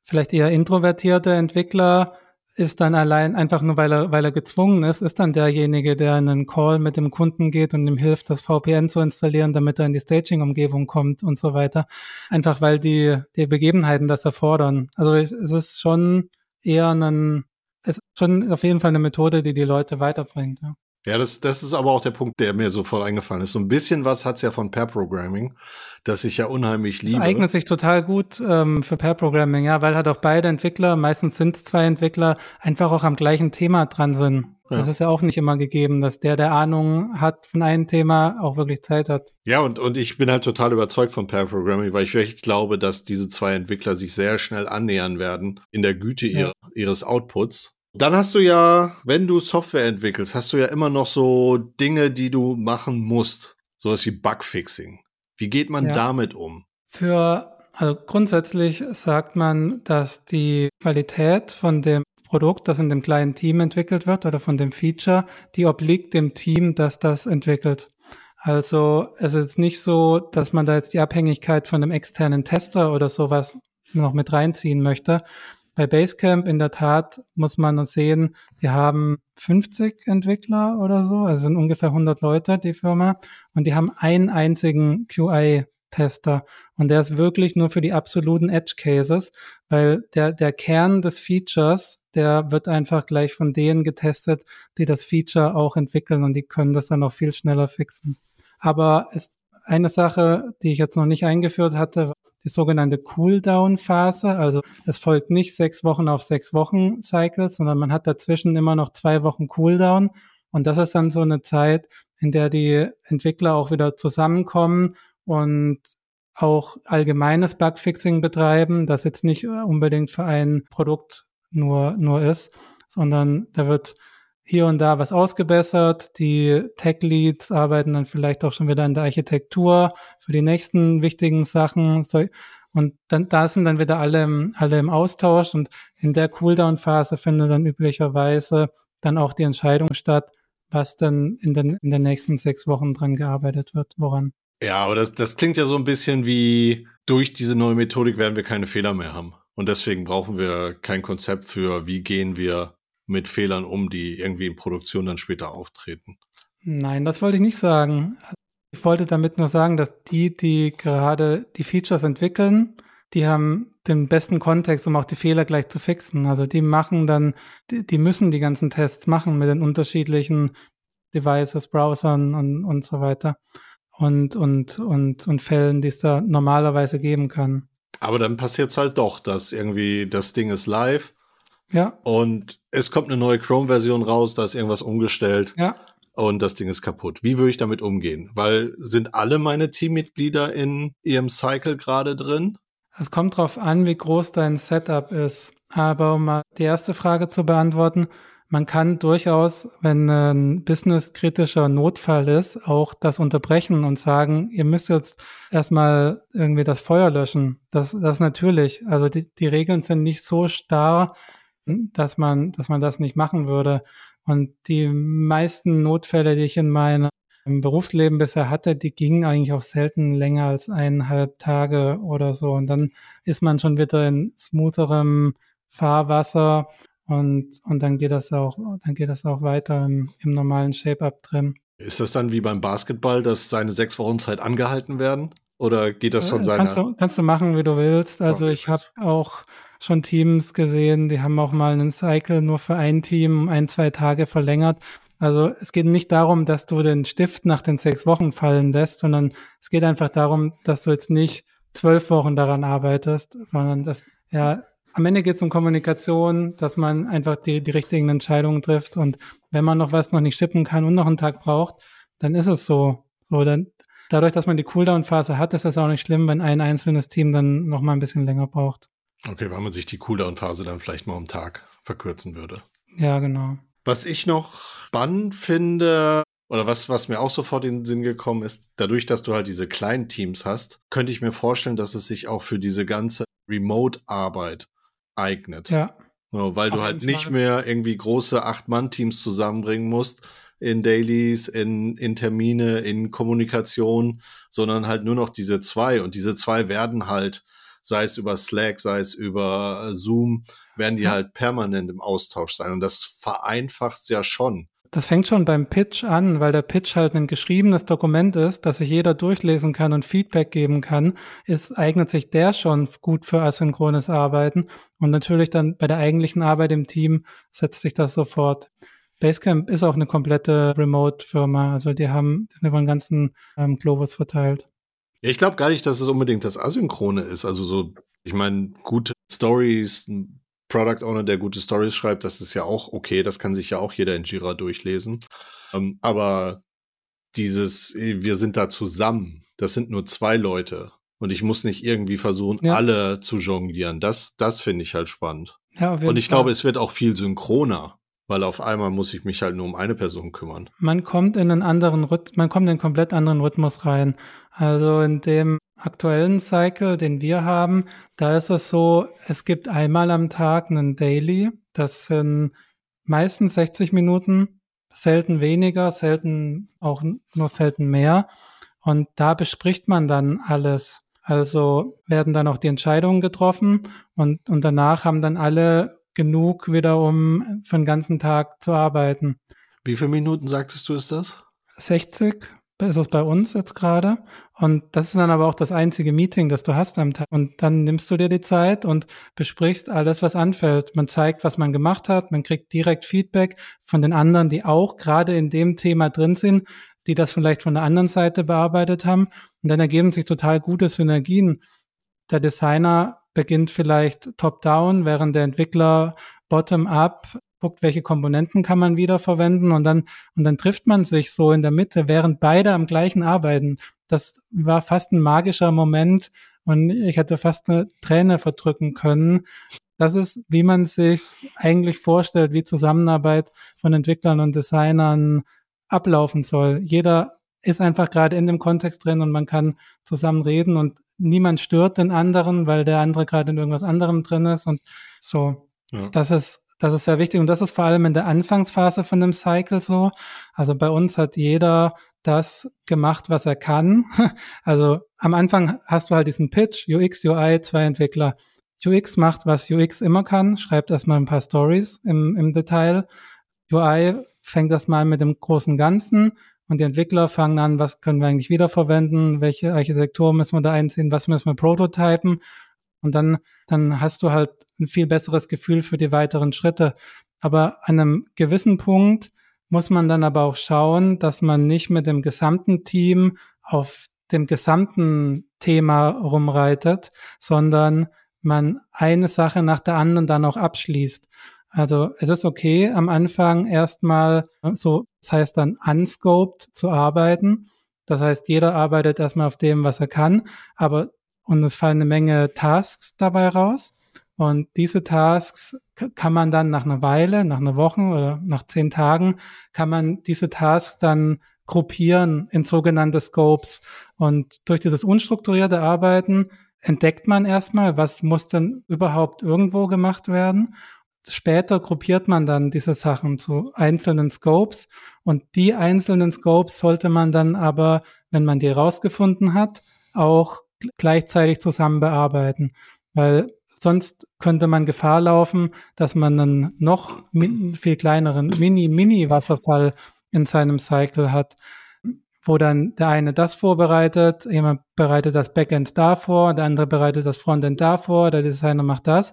vielleicht eher introvertierte Entwickler ist dann allein einfach nur, weil er, weil er gezwungen ist, ist dann derjenige, der in einen Call mit dem Kunden geht und ihm hilft, das VPN zu installieren, damit er in die Staging-Umgebung kommt und so weiter. Einfach weil die, die Begebenheiten das erfordern. Also es ist schon eher ein, es ist schon auf jeden Fall eine Methode, die die Leute weiterbringt. Ja. Ja, das, das ist aber auch der Punkt, der mir sofort eingefallen ist. So ein bisschen was hat's ja von Pair Programming, das ich ja unheimlich liebe. Das eignet sich total gut ähm, für Pair Programming, ja, weil halt auch beide Entwickler, meistens sind es zwei Entwickler, einfach auch am gleichen Thema dran sind. Ja. Das ist ja auch nicht immer gegeben, dass der, der Ahnung hat von einem Thema, auch wirklich Zeit hat. Ja, und, und ich bin halt total überzeugt von Pair Programming, weil ich wirklich glaube, dass diese zwei Entwickler sich sehr schnell annähern werden in der Güte ja. ihres Outputs. Dann hast du ja, wenn du Software entwickelst, hast du ja immer noch so Dinge, die du machen musst. Sowas wie Bugfixing. Wie geht man ja. damit um? Für, also grundsätzlich sagt man, dass die Qualität von dem Produkt, das in dem kleinen Team entwickelt wird oder von dem Feature, die obliegt dem Team, das das entwickelt. Also es ist nicht so, dass man da jetzt die Abhängigkeit von einem externen Tester oder sowas noch mit reinziehen möchte, bei Basecamp in der Tat muss man sehen, wir haben 50 Entwickler oder so, also sind ungefähr 100 Leute, die Firma, und die haben einen einzigen QI-Tester. Und der ist wirklich nur für die absoluten Edge Cases, weil der, der Kern des Features, der wird einfach gleich von denen getestet, die das Feature auch entwickeln und die können das dann auch viel schneller fixen. Aber es eine Sache, die ich jetzt noch nicht eingeführt hatte, die sogenannte Cooldown-Phase. Also es folgt nicht sechs Wochen auf sechs Wochen Cycles, sondern man hat dazwischen immer noch zwei Wochen Cooldown. Und das ist dann so eine Zeit, in der die Entwickler auch wieder zusammenkommen und auch allgemeines Bugfixing betreiben, das jetzt nicht unbedingt für ein Produkt nur, nur ist, sondern da wird hier und da was ausgebessert. Die Tech-Leads arbeiten dann vielleicht auch schon wieder an der Architektur für die nächsten wichtigen Sachen. Und dann, da sind dann wieder alle im, alle im Austausch und in der Cooldown-Phase findet dann üblicherweise dann auch die Entscheidung statt, was dann in den, in den nächsten sechs Wochen dran gearbeitet wird, woran. Ja, aber das, das klingt ja so ein bisschen wie, durch diese neue Methodik werden wir keine Fehler mehr haben. Und deswegen brauchen wir kein Konzept für, wie gehen wir mit Fehlern um, die irgendwie in Produktion dann später auftreten. Nein, das wollte ich nicht sagen. Ich wollte damit nur sagen, dass die, die gerade die Features entwickeln, die haben den besten Kontext, um auch die Fehler gleich zu fixen. Also die machen dann, die, die müssen die ganzen Tests machen mit den unterschiedlichen Devices, Browsern und, und so weiter. Und, und, und, und Fällen, die es da normalerweise geben kann. Aber dann passiert es halt doch, dass irgendwie das Ding ist live ja. Und es kommt eine neue Chrome-Version raus, da ist irgendwas umgestellt. Ja. Und das Ding ist kaputt. Wie würde ich damit umgehen? Weil sind alle meine Teammitglieder in ihrem Cycle gerade drin? Es kommt drauf an, wie groß dein Setup ist. Aber um mal die erste Frage zu beantworten, man kann durchaus, wenn ein businesskritischer Notfall ist, auch das unterbrechen und sagen, ihr müsst jetzt erstmal irgendwie das Feuer löschen. Das, das natürlich. Also die, die Regeln sind nicht so starr, dass man, dass man das nicht machen würde. Und die meisten Notfälle, die ich in meinem Berufsleben bisher hatte, die gingen eigentlich auch selten länger als eineinhalb Tage oder so. Und dann ist man schon wieder in smootherem Fahrwasser und, und dann geht das auch, dann geht das auch weiter im, im normalen Shape-Up drin. Ist das dann wie beim Basketball, dass seine sechs Wochen Zeit angehalten werden? Oder geht das von seiner? Kannst du, kannst du machen, wie du willst. Also ich habe auch schon Teams gesehen, die haben auch mal einen Cycle nur für ein Team ein, zwei Tage verlängert. Also es geht nicht darum, dass du den Stift nach den sechs Wochen fallen lässt, sondern es geht einfach darum, dass du jetzt nicht zwölf Wochen daran arbeitest, sondern dass, ja, am Ende geht es um Kommunikation, dass man einfach die, die richtigen Entscheidungen trifft und wenn man noch was noch nicht schippen kann und noch einen Tag braucht, dann ist es so. So, dann, dadurch, dass man die Cooldown-Phase hat, ist das auch nicht schlimm, wenn ein einzelnes Team dann noch mal ein bisschen länger braucht. Okay, weil man sich die Cooldown-Phase dann vielleicht mal um Tag verkürzen würde. Ja, genau. Was ich noch spannend finde, oder was, was mir auch sofort in den Sinn gekommen ist, dadurch, dass du halt diese kleinen Teams hast, könnte ich mir vorstellen, dass es sich auch für diese ganze Remote-Arbeit eignet. Ja. So, weil Auf du halt nicht Fall. mehr irgendwie große Acht-Mann-Teams zusammenbringen musst in Dailies, in, in Termine, in Kommunikation, sondern halt nur noch diese zwei. Und diese zwei werden halt, sei es über Slack, sei es über Zoom, werden die ja. halt permanent im Austausch sein. Und das vereinfacht ja schon. Das fängt schon beim Pitch an, weil der Pitch halt ein geschriebenes Dokument ist, das sich jeder durchlesen kann und Feedback geben kann, ist, eignet sich der schon gut für asynchrones Arbeiten. Und natürlich dann bei der eigentlichen Arbeit im Team setzt sich das sofort. Basecamp ist auch eine komplette Remote-Firma, also die haben, die sind über den ganzen ähm, Globus verteilt. Ja, ich glaube gar nicht, dass es unbedingt das Asynchrone ist. Also so, ich meine, gute Stories, Product Owner, der gute Stories schreibt, das ist ja auch okay, das kann sich ja auch jeder in Jira durchlesen. Ähm, aber dieses, wir sind da zusammen, das sind nur zwei Leute und ich muss nicht irgendwie versuchen, ja. alle zu jonglieren. Das, das finde ich halt spannend. Ja, und ich Fall. glaube, es wird auch viel synchroner, weil auf einmal muss ich mich halt nur um eine Person kümmern. Man kommt in einen anderen Rhythmus, man kommt in einen komplett anderen Rhythmus rein. Also in dem aktuellen Cycle, den wir haben, da ist es so, es gibt einmal am Tag einen Daily. Das sind meistens 60 Minuten, selten weniger, selten auch nur selten mehr. Und da bespricht man dann alles. Also werden dann auch die Entscheidungen getroffen und, und danach haben dann alle genug wieder, um für den ganzen Tag zu arbeiten. Wie viele Minuten sagtest du ist das? 60 ist es bei uns jetzt gerade. Und das ist dann aber auch das einzige Meeting, das du hast am Tag. Und dann nimmst du dir die Zeit und besprichst alles, was anfällt. Man zeigt, was man gemacht hat. Man kriegt direkt Feedback von den anderen, die auch gerade in dem Thema drin sind, die das vielleicht von der anderen Seite bearbeitet haben. Und dann ergeben sich total gute Synergien. Der Designer beginnt vielleicht top-down, während der Entwickler bottom-up guckt, welche Komponenten kann man wiederverwenden und dann, und dann trifft man sich so in der Mitte, während beide am gleichen arbeiten. Das war fast ein magischer Moment und ich hätte fast eine Träne verdrücken können. Das ist, wie man sich eigentlich vorstellt, wie Zusammenarbeit von Entwicklern und Designern ablaufen soll. Jeder ist einfach gerade in dem Kontext drin und man kann zusammen reden und niemand stört den anderen, weil der andere gerade in irgendwas anderem drin ist und so. Ja. Das ist das ist sehr wichtig und das ist vor allem in der Anfangsphase von dem Cycle so. Also bei uns hat jeder das gemacht, was er kann. Also am Anfang hast du halt diesen Pitch, UX, UI, zwei Entwickler. UX macht, was UX immer kann, schreibt erstmal ein paar Stories im, im Detail. UI fängt erstmal mit dem großen Ganzen und die Entwickler fangen an, was können wir eigentlich wiederverwenden, welche Architektur müssen wir da einziehen, was müssen wir prototypen und dann, dann hast du halt ein viel besseres Gefühl für die weiteren Schritte. Aber an einem gewissen Punkt muss man dann aber auch schauen, dass man nicht mit dem gesamten Team auf dem gesamten Thema rumreitet, sondern man eine Sache nach der anderen dann auch abschließt. Also es ist okay, am Anfang erstmal so, das heißt dann unscoped zu arbeiten. Das heißt, jeder arbeitet erstmal auf dem, was er kann, aber und es fallen eine Menge Tasks dabei raus. Und diese Tasks kann man dann nach einer Weile, nach einer Woche oder nach zehn Tagen, kann man diese Tasks dann gruppieren in sogenannte Scopes. Und durch dieses unstrukturierte Arbeiten entdeckt man erstmal, was muss denn überhaupt irgendwo gemacht werden. Später gruppiert man dann diese Sachen zu einzelnen Scopes und die einzelnen Scopes sollte man dann aber, wenn man die rausgefunden hat, auch gleichzeitig zusammen bearbeiten, weil sonst könnte man Gefahr laufen, dass man einen noch viel kleineren Mini-Mini-Wasserfall in seinem Cycle hat, wo dann der eine das vorbereitet, jemand bereitet das Backend davor, der andere bereitet das Frontend davor, der Designer macht das,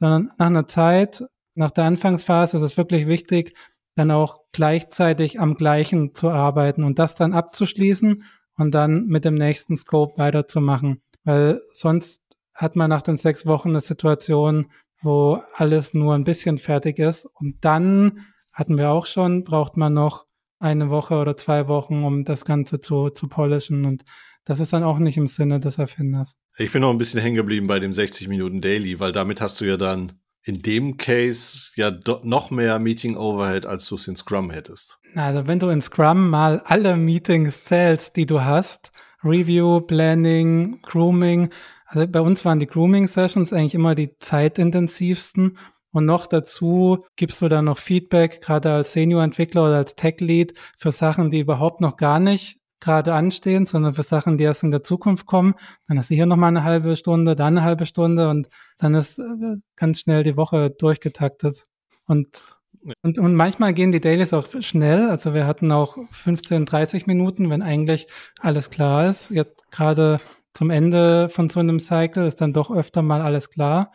sondern nach einer Zeit, nach der Anfangsphase ist es wirklich wichtig, dann auch gleichzeitig am gleichen zu arbeiten und das dann abzuschließen und dann mit dem nächsten Scope weiterzumachen. Weil sonst hat man nach den sechs Wochen eine Situation, wo alles nur ein bisschen fertig ist. Und dann hatten wir auch schon, braucht man noch eine Woche oder zwei Wochen, um das Ganze zu, zu polischen. Und das ist dann auch nicht im Sinne des Erfinders. Ich bin noch ein bisschen hängen geblieben bei dem 60 Minuten Daily, weil damit hast du ja dann in dem Case ja noch mehr Meeting Overhead, als du es in Scrum hättest. Also wenn du in Scrum mal alle Meetings zählst, die du hast, Review, Planning, Grooming, also bei uns waren die Grooming-Sessions eigentlich immer die zeitintensivsten. Und noch dazu gibst du dann noch Feedback, gerade als Senior-Entwickler oder als Tech-Lead, für Sachen, die überhaupt noch gar nicht gerade anstehen, sondern für Sachen, die erst in der Zukunft kommen. Dann hast du hier nochmal eine halbe Stunde, dann eine halbe Stunde und dann ist äh, ganz schnell die Woche durchgetaktet. Und, und, und manchmal gehen die Dailies auch schnell. Also wir hatten auch 15, 30 Minuten, wenn eigentlich alles klar ist. Jetzt gerade zum Ende von so einem Cycle ist dann doch öfter mal alles klar.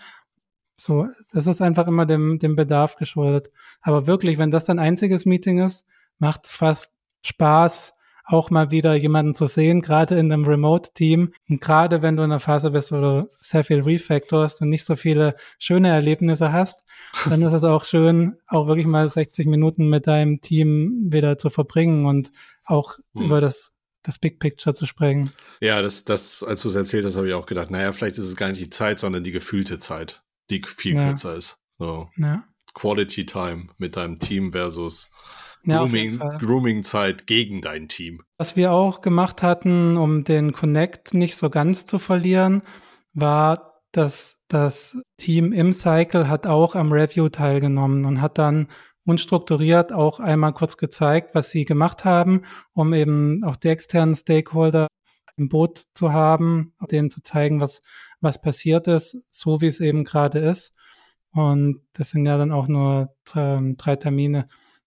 So, das ist einfach immer dem, dem Bedarf geschuldet. Aber wirklich, wenn das dein einziges Meeting ist, macht es fast Spaß, auch mal wieder jemanden zu sehen, gerade in einem Remote-Team. Und gerade wenn du in einer Phase bist, wo du sehr viel refactorst und nicht so viele schöne Erlebnisse hast, dann ist es auch schön, auch wirklich mal 60 Minuten mit deinem Team wieder zu verbringen und auch hm. über das das Big Picture zu sprechen. Ja, das, das, als du es erzählt hast, habe ich auch gedacht, naja, vielleicht ist es gar nicht die Zeit, sondern die gefühlte Zeit, die viel ja. kürzer ist. So. Ja. Quality Time mit deinem Team versus ja, Grooming, Grooming-Zeit gegen dein Team. Was wir auch gemacht hatten, um den Connect nicht so ganz zu verlieren, war, dass das Team im Cycle hat auch am Review teilgenommen und hat dann unstrukturiert auch einmal kurz gezeigt, was sie gemacht haben, um eben auch die externen Stakeholder im Boot zu haben, denen zu zeigen, was, was passiert ist, so wie es eben gerade ist. Und das sind ja dann auch nur ähm, drei Termine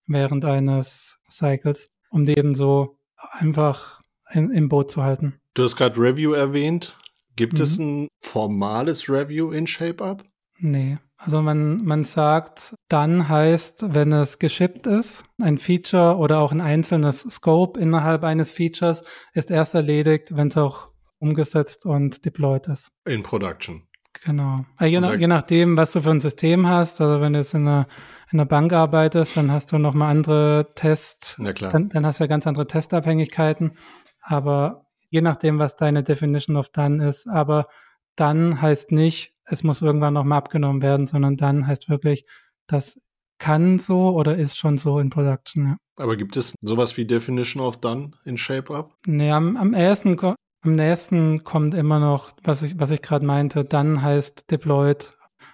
während eines Cycles, um die eben so einfach in, im Boot zu halten. Du hast gerade Review erwähnt. Gibt mhm. es ein formales Review in ShapeUp? Nee. Also man, man sagt, dann heißt, wenn es geschippt ist, ein Feature oder auch ein einzelnes Scope innerhalb eines Features ist erst erledigt, wenn es auch umgesetzt und deployed ist. In Production. Genau. Also je, nach, je nachdem, was du für ein System hast, also wenn du jetzt in einer, in einer Bank arbeitest, dann hast du nochmal andere Tests. Ja, klar. Dann, dann hast du ja ganz andere Testabhängigkeiten. Aber je nachdem, was deine Definition of Done ist. Aber dann heißt nicht, es muss irgendwann nochmal abgenommen werden, sondern dann heißt wirklich, das kann so oder ist schon so in Production. Ja. Aber gibt es sowas wie Definition of Done in ShapeUp? Nee, am, am, ersten, am nächsten kommt immer noch, was ich, was ich gerade meinte, dann heißt Deployed.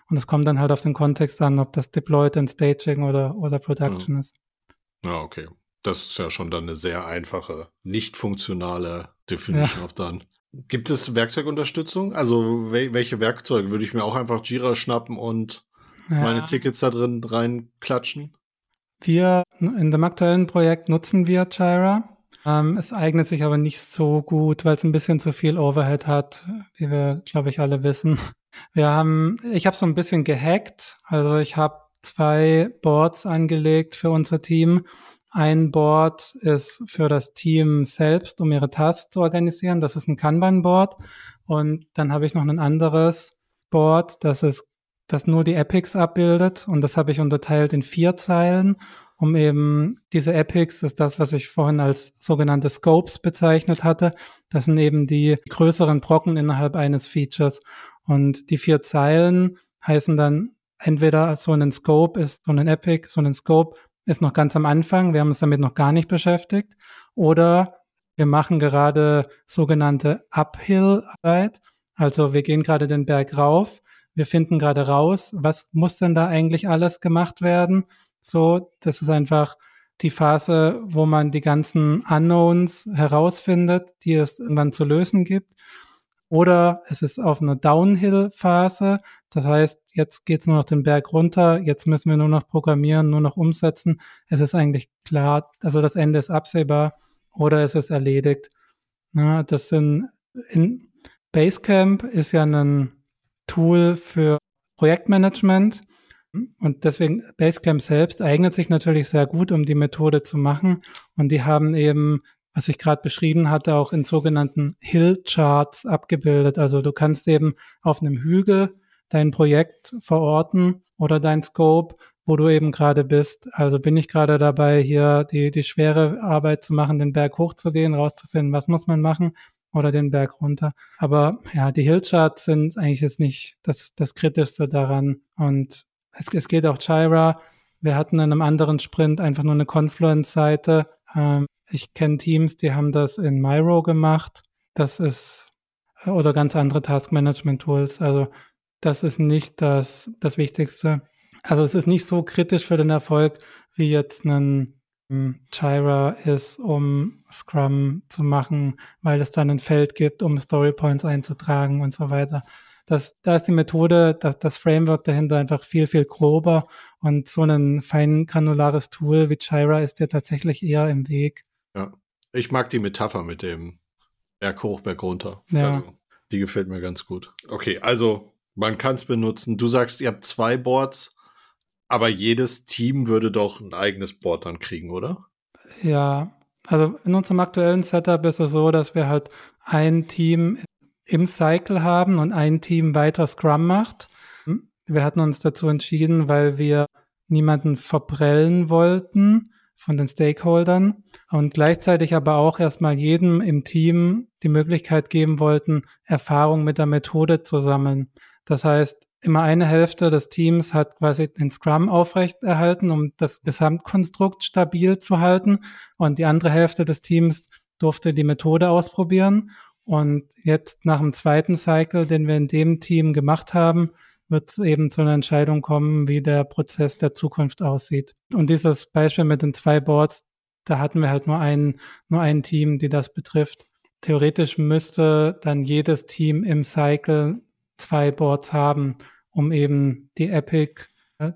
Und es kommt dann halt auf den Kontext an, ob das Deployed in Staging oder, oder Production hm. ist. Ja, okay. Das ist ja schon dann eine sehr einfache, nicht funktionale Definition ja. of Done. Gibt es Werkzeugunterstützung? Also welche Werkzeuge? Würde ich mir auch einfach Jira schnappen und ja. meine Tickets da drin reinklatschen? Wir in dem aktuellen Projekt nutzen wir Jira. Ähm, es eignet sich aber nicht so gut, weil es ein bisschen zu viel Overhead hat, wie wir, glaube ich, alle wissen. Wir haben, ich habe so ein bisschen gehackt. Also ich habe zwei Boards angelegt für unser Team ein Board ist für das Team selbst, um ihre Tasks zu organisieren. Das ist ein Kanban-Board. Und dann habe ich noch ein anderes Board, das ist, das nur die Epics abbildet. Und das habe ich unterteilt in vier Zeilen, um eben diese Epics, ist das, was ich vorhin als sogenannte Scopes bezeichnet hatte. Das sind eben die größeren Brocken innerhalb eines Features. Und die vier Zeilen heißen dann entweder so ein Scope ist so ein Epic, so ein Scope ist noch ganz am Anfang, wir haben uns damit noch gar nicht beschäftigt. Oder wir machen gerade sogenannte Uphill-Arbeit. Also wir gehen gerade den Berg rauf. Wir finden gerade raus, was muss denn da eigentlich alles gemacht werden? So, das ist einfach die Phase, wo man die ganzen Unknowns herausfindet, die es irgendwann zu lösen gibt. Oder es ist auf einer Downhill-Phase. Das heißt, jetzt geht's nur noch den Berg runter, jetzt müssen wir nur noch programmieren, nur noch umsetzen. Es ist eigentlich klar, also das Ende ist absehbar oder es ist erledigt. Ja, das sind in Basecamp ist ja ein Tool für Projektmanagement. Und deswegen Basecamp selbst eignet sich natürlich sehr gut, um die Methode zu machen. Und die haben eben, was ich gerade beschrieben hatte, auch in sogenannten Hill-Charts abgebildet. Also du kannst eben auf einem Hügel dein Projekt verorten oder dein Scope, wo du eben gerade bist. Also bin ich gerade dabei, hier die, die schwere Arbeit zu machen, den Berg hochzugehen, rauszufinden, was muss man machen oder den Berg runter. Aber ja, die Hillcharts sind eigentlich jetzt nicht das, das Kritischste daran. Und es, es geht auch Jira. Wir hatten in einem anderen Sprint einfach nur eine Confluence-Seite. Ähm, ich kenne Teams, die haben das in Miro gemacht. Das ist, oder ganz andere Task-Management-Tools. Also das ist nicht das, das Wichtigste. Also es ist nicht so kritisch für den Erfolg, wie jetzt ein Jira ist, um Scrum zu machen, weil es dann ein Feld gibt, um Story Points einzutragen und so weiter. Das, da ist die Methode, das, das Framework dahinter einfach viel, viel grober und so ein fein granulares Tool wie Jira ist dir tatsächlich eher im Weg. Ja, ich mag die Metapher mit dem Berg hoch, Berg runter. Ja. Also, die gefällt mir ganz gut. Okay, also man kann es benutzen. Du sagst, ihr habt zwei Boards. Aber jedes Team würde doch ein eigenes Board dann kriegen, oder? Ja, also in unserem aktuellen Setup ist es so, dass wir halt ein Team im Cycle haben und ein Team weiter Scrum macht. Wir hatten uns dazu entschieden, weil wir niemanden verprellen wollten von den Stakeholdern und gleichzeitig aber auch erstmal jedem im Team die Möglichkeit geben wollten, Erfahrung mit der Methode zu sammeln. Das heißt, immer eine Hälfte des Teams hat quasi den Scrum aufrechterhalten, um das Gesamtkonstrukt stabil zu halten. Und die andere Hälfte des Teams durfte die Methode ausprobieren. Und jetzt nach dem zweiten Cycle, den wir in dem Team gemacht haben, wird es eben zu einer Entscheidung kommen, wie der Prozess der Zukunft aussieht. Und dieses Beispiel mit den zwei Boards, da hatten wir halt nur ein, nur ein Team, die das betrifft. Theoretisch müsste dann jedes Team im Cycle zwei Boards haben um eben die Epic,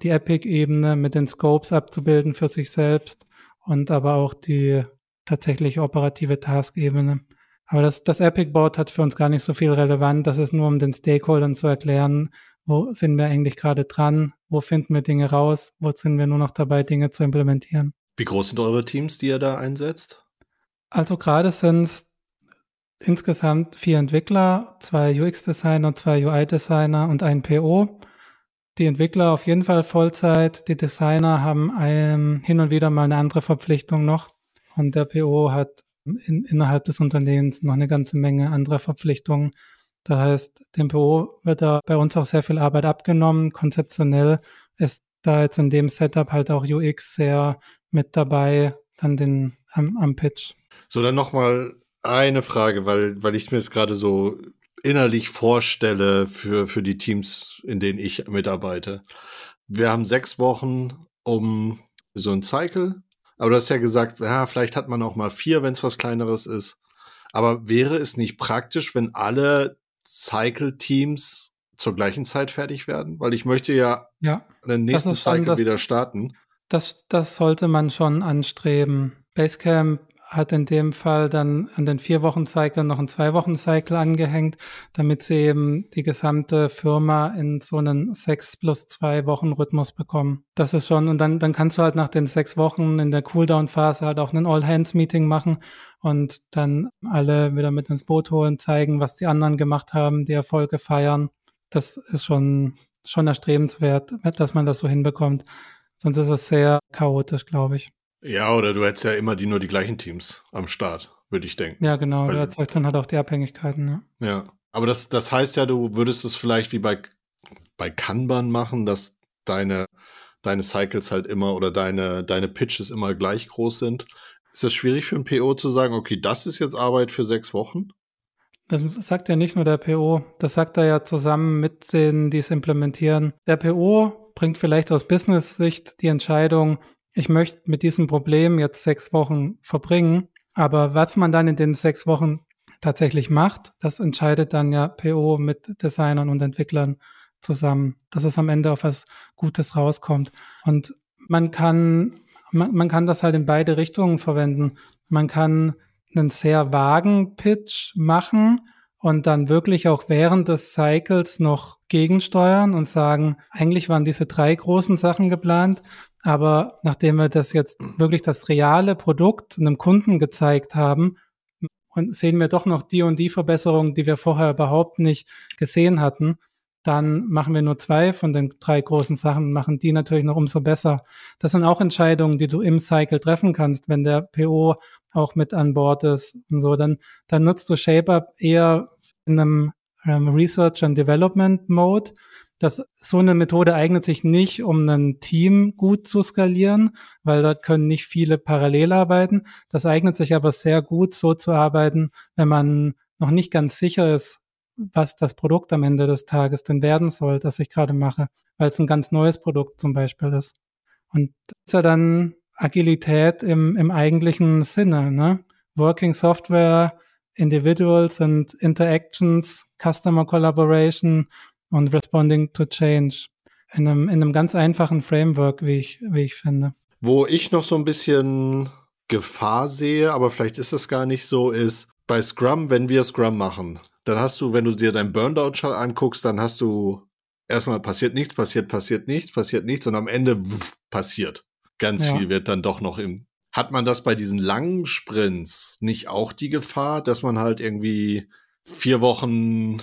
die Epic-Ebene mit den Scopes abzubilden für sich selbst und aber auch die tatsächlich operative Task-Ebene. Aber das, das Epic-Board hat für uns gar nicht so viel relevant. Das ist nur, um den Stakeholdern zu erklären, wo sind wir eigentlich gerade dran, wo finden wir Dinge raus, wo sind wir nur noch dabei, Dinge zu implementieren. Wie groß sind eure Teams, die ihr da einsetzt? Also gerade sind es insgesamt vier Entwickler, zwei UX-Designer, zwei UI-Designer und ein PO. Die Entwickler auf jeden Fall Vollzeit, die Designer haben ein, hin und wieder mal eine andere Verpflichtung noch und der PO hat in, innerhalb des Unternehmens noch eine ganze Menge anderer Verpflichtungen. Das heißt, dem PO wird da bei uns auch sehr viel Arbeit abgenommen. Konzeptionell ist da jetzt in dem Setup halt auch UX sehr mit dabei, dann den am, am Pitch. So, dann nochmal eine Frage, weil, weil ich mir es gerade so innerlich vorstelle für, für die Teams, in denen ich mitarbeite. Wir haben sechs Wochen um so ein Cycle. Aber du hast ja gesagt, ja, vielleicht hat man auch mal vier, wenn es was kleineres ist. Aber wäre es nicht praktisch, wenn alle Cycle-Teams zur gleichen Zeit fertig werden? Weil ich möchte ja, ja den nächsten Cycle das, wieder starten. Das, das sollte man schon anstreben. Basecamp hat in dem Fall dann an den vier Wochen Cycle noch einen zwei Wochen Cycle angehängt, damit sie eben die gesamte Firma in so einen sechs plus zwei Wochen Rhythmus bekommen. Das ist schon, und dann, dann kannst du halt nach den sechs Wochen in der Cooldown Phase halt auch einen All Hands Meeting machen und dann alle wieder mit ins Boot holen, zeigen, was die anderen gemacht haben, die Erfolge feiern. Das ist schon, schon erstrebenswert, dass man das so hinbekommt. Sonst ist es sehr chaotisch, glaube ich. Ja, oder du hättest ja immer die nur die gleichen Teams am Start, würde ich denken. Ja, genau. Weil, du erzeugst dann halt auch die Abhängigkeiten. Ja. ja. Aber das, das heißt ja, du würdest es vielleicht wie bei, bei Kanban machen, dass deine, deine Cycles halt immer oder deine, deine Pitches immer gleich groß sind. Ist das schwierig für ein PO zu sagen, okay, das ist jetzt Arbeit für sechs Wochen? Das sagt ja nicht nur der PO, das sagt er ja zusammen mit denen, die es implementieren. Der PO bringt vielleicht aus Business-Sicht die Entscheidung, ich möchte mit diesem Problem jetzt sechs Wochen verbringen, aber was man dann in den sechs Wochen tatsächlich macht. Das entscheidet dann ja PO mit Designern und Entwicklern zusammen, dass es am Ende auf was Gutes rauskommt. Und man kann, man, man kann das halt in beide Richtungen verwenden. Man kann einen sehr vagen Pitch machen und dann wirklich auch während des Cycles noch gegensteuern und sagen, eigentlich waren diese drei großen Sachen geplant, aber nachdem wir das jetzt wirklich das reale Produkt einem Kunden gezeigt haben, und sehen wir doch noch die und die Verbesserungen, die wir vorher überhaupt nicht gesehen hatten, dann machen wir nur zwei von den drei großen Sachen, machen die natürlich noch umso besser. Das sind auch Entscheidungen, die du im Cycle treffen kannst, wenn der PO auch mit an Bord ist und so, dann, dann nutzt du ShapeUp eher in einem ähm, Research and Development Mode. Das, so eine Methode eignet sich nicht, um ein Team gut zu skalieren, weil da können nicht viele parallel arbeiten. Das eignet sich aber sehr gut, so zu arbeiten, wenn man noch nicht ganz sicher ist, was das Produkt am Ende des Tages denn werden soll, das ich gerade mache, weil es ein ganz neues Produkt zum Beispiel ist. Und das ist ja dann Agilität im, im eigentlichen Sinne, ne? Working Software, Individuals and Interactions, Customer Collaboration und Responding to Change. In einem, in einem ganz einfachen Framework, wie ich, wie ich finde. Wo ich noch so ein bisschen Gefahr sehe, aber vielleicht ist es gar nicht so, ist bei Scrum, wenn wir Scrum machen, dann hast du, wenn du dir dein Burndown-Chart anguckst, dann hast du erstmal passiert nichts, passiert, passiert nichts, passiert nichts und am Ende wuff, passiert. Ganz ja. viel wird dann doch noch im. Hat man das bei diesen langen Sprints nicht auch die Gefahr, dass man halt irgendwie vier Wochen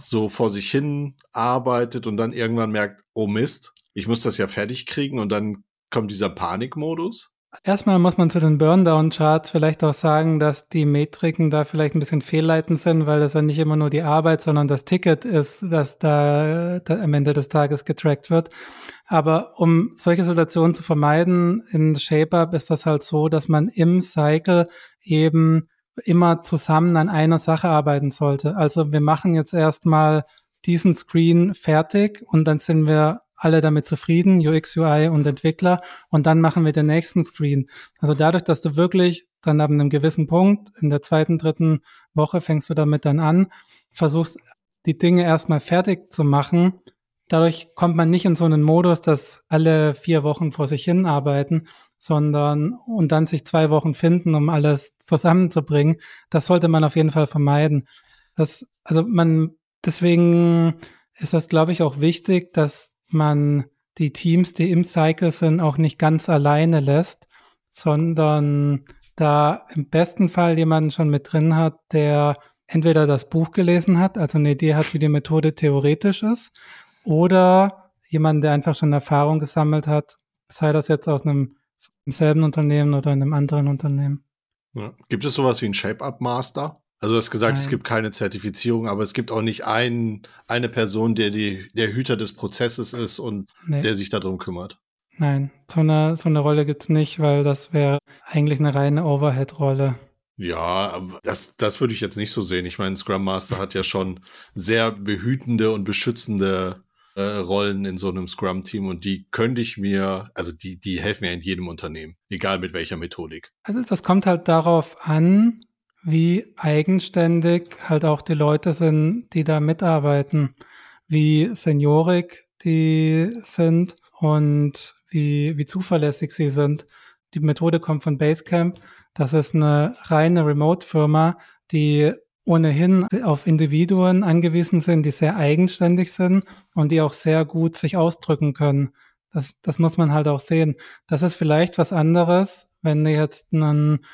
so vor sich hin arbeitet und dann irgendwann merkt, oh Mist, ich muss das ja fertig kriegen und dann kommt dieser Panikmodus? Erstmal muss man zu den Burndown-Charts vielleicht auch sagen, dass die Metriken da vielleicht ein bisschen fehlleitend sind, weil das ja nicht immer nur die Arbeit, sondern das Ticket ist, das da, da am Ende des Tages getrackt wird. Aber um solche Situationen zu vermeiden, in ShapeUp ist das halt so, dass man im Cycle eben immer zusammen an einer Sache arbeiten sollte. Also wir machen jetzt erstmal diesen Screen fertig und dann sind wir alle damit zufrieden, UX, UI und Entwickler. Und dann machen wir den nächsten Screen. Also dadurch, dass du wirklich dann ab einem gewissen Punkt in der zweiten, dritten Woche fängst du damit dann an, versuchst die Dinge erstmal fertig zu machen. Dadurch kommt man nicht in so einen Modus, dass alle vier Wochen vor sich hin arbeiten, sondern und dann sich zwei Wochen finden, um alles zusammenzubringen. Das sollte man auf jeden Fall vermeiden. Das, also man, deswegen ist das, glaube ich, auch wichtig, dass man die Teams, die im Cycle sind, auch nicht ganz alleine lässt, sondern da im besten Fall jemanden schon mit drin hat, der entweder das Buch gelesen hat, also eine Idee hat, wie die Methode theoretisch ist, oder jemanden, der einfach schon Erfahrung gesammelt hat, sei das jetzt aus einem selben Unternehmen oder in einem anderen Unternehmen. Ja. Gibt es sowas wie ein Shape-Up-Master? Also du hast gesagt, Nein. es gibt keine Zertifizierung, aber es gibt auch nicht ein, eine Person, der die, der Hüter des Prozesses ist und nee. der sich darum kümmert. Nein, so eine, so eine Rolle gibt es nicht, weil das wäre eigentlich eine reine Overhead-Rolle. Ja, das, das würde ich jetzt nicht so sehen. Ich meine, Scrum Master hat ja schon sehr behütende und beschützende äh, Rollen in so einem Scrum-Team und die könnte ich mir, also die, die helfen ja in jedem Unternehmen, egal mit welcher Methodik. Also das kommt halt darauf an, wie eigenständig halt auch die Leute sind, die da mitarbeiten, wie seniorig die sind und wie, wie zuverlässig sie sind. Die Methode kommt von Basecamp. Das ist eine reine Remote-Firma, die ohnehin auf Individuen angewiesen sind, die sehr eigenständig sind und die auch sehr gut sich ausdrücken können. Das, das muss man halt auch sehen. Das ist vielleicht was anderes, wenn du jetzt einen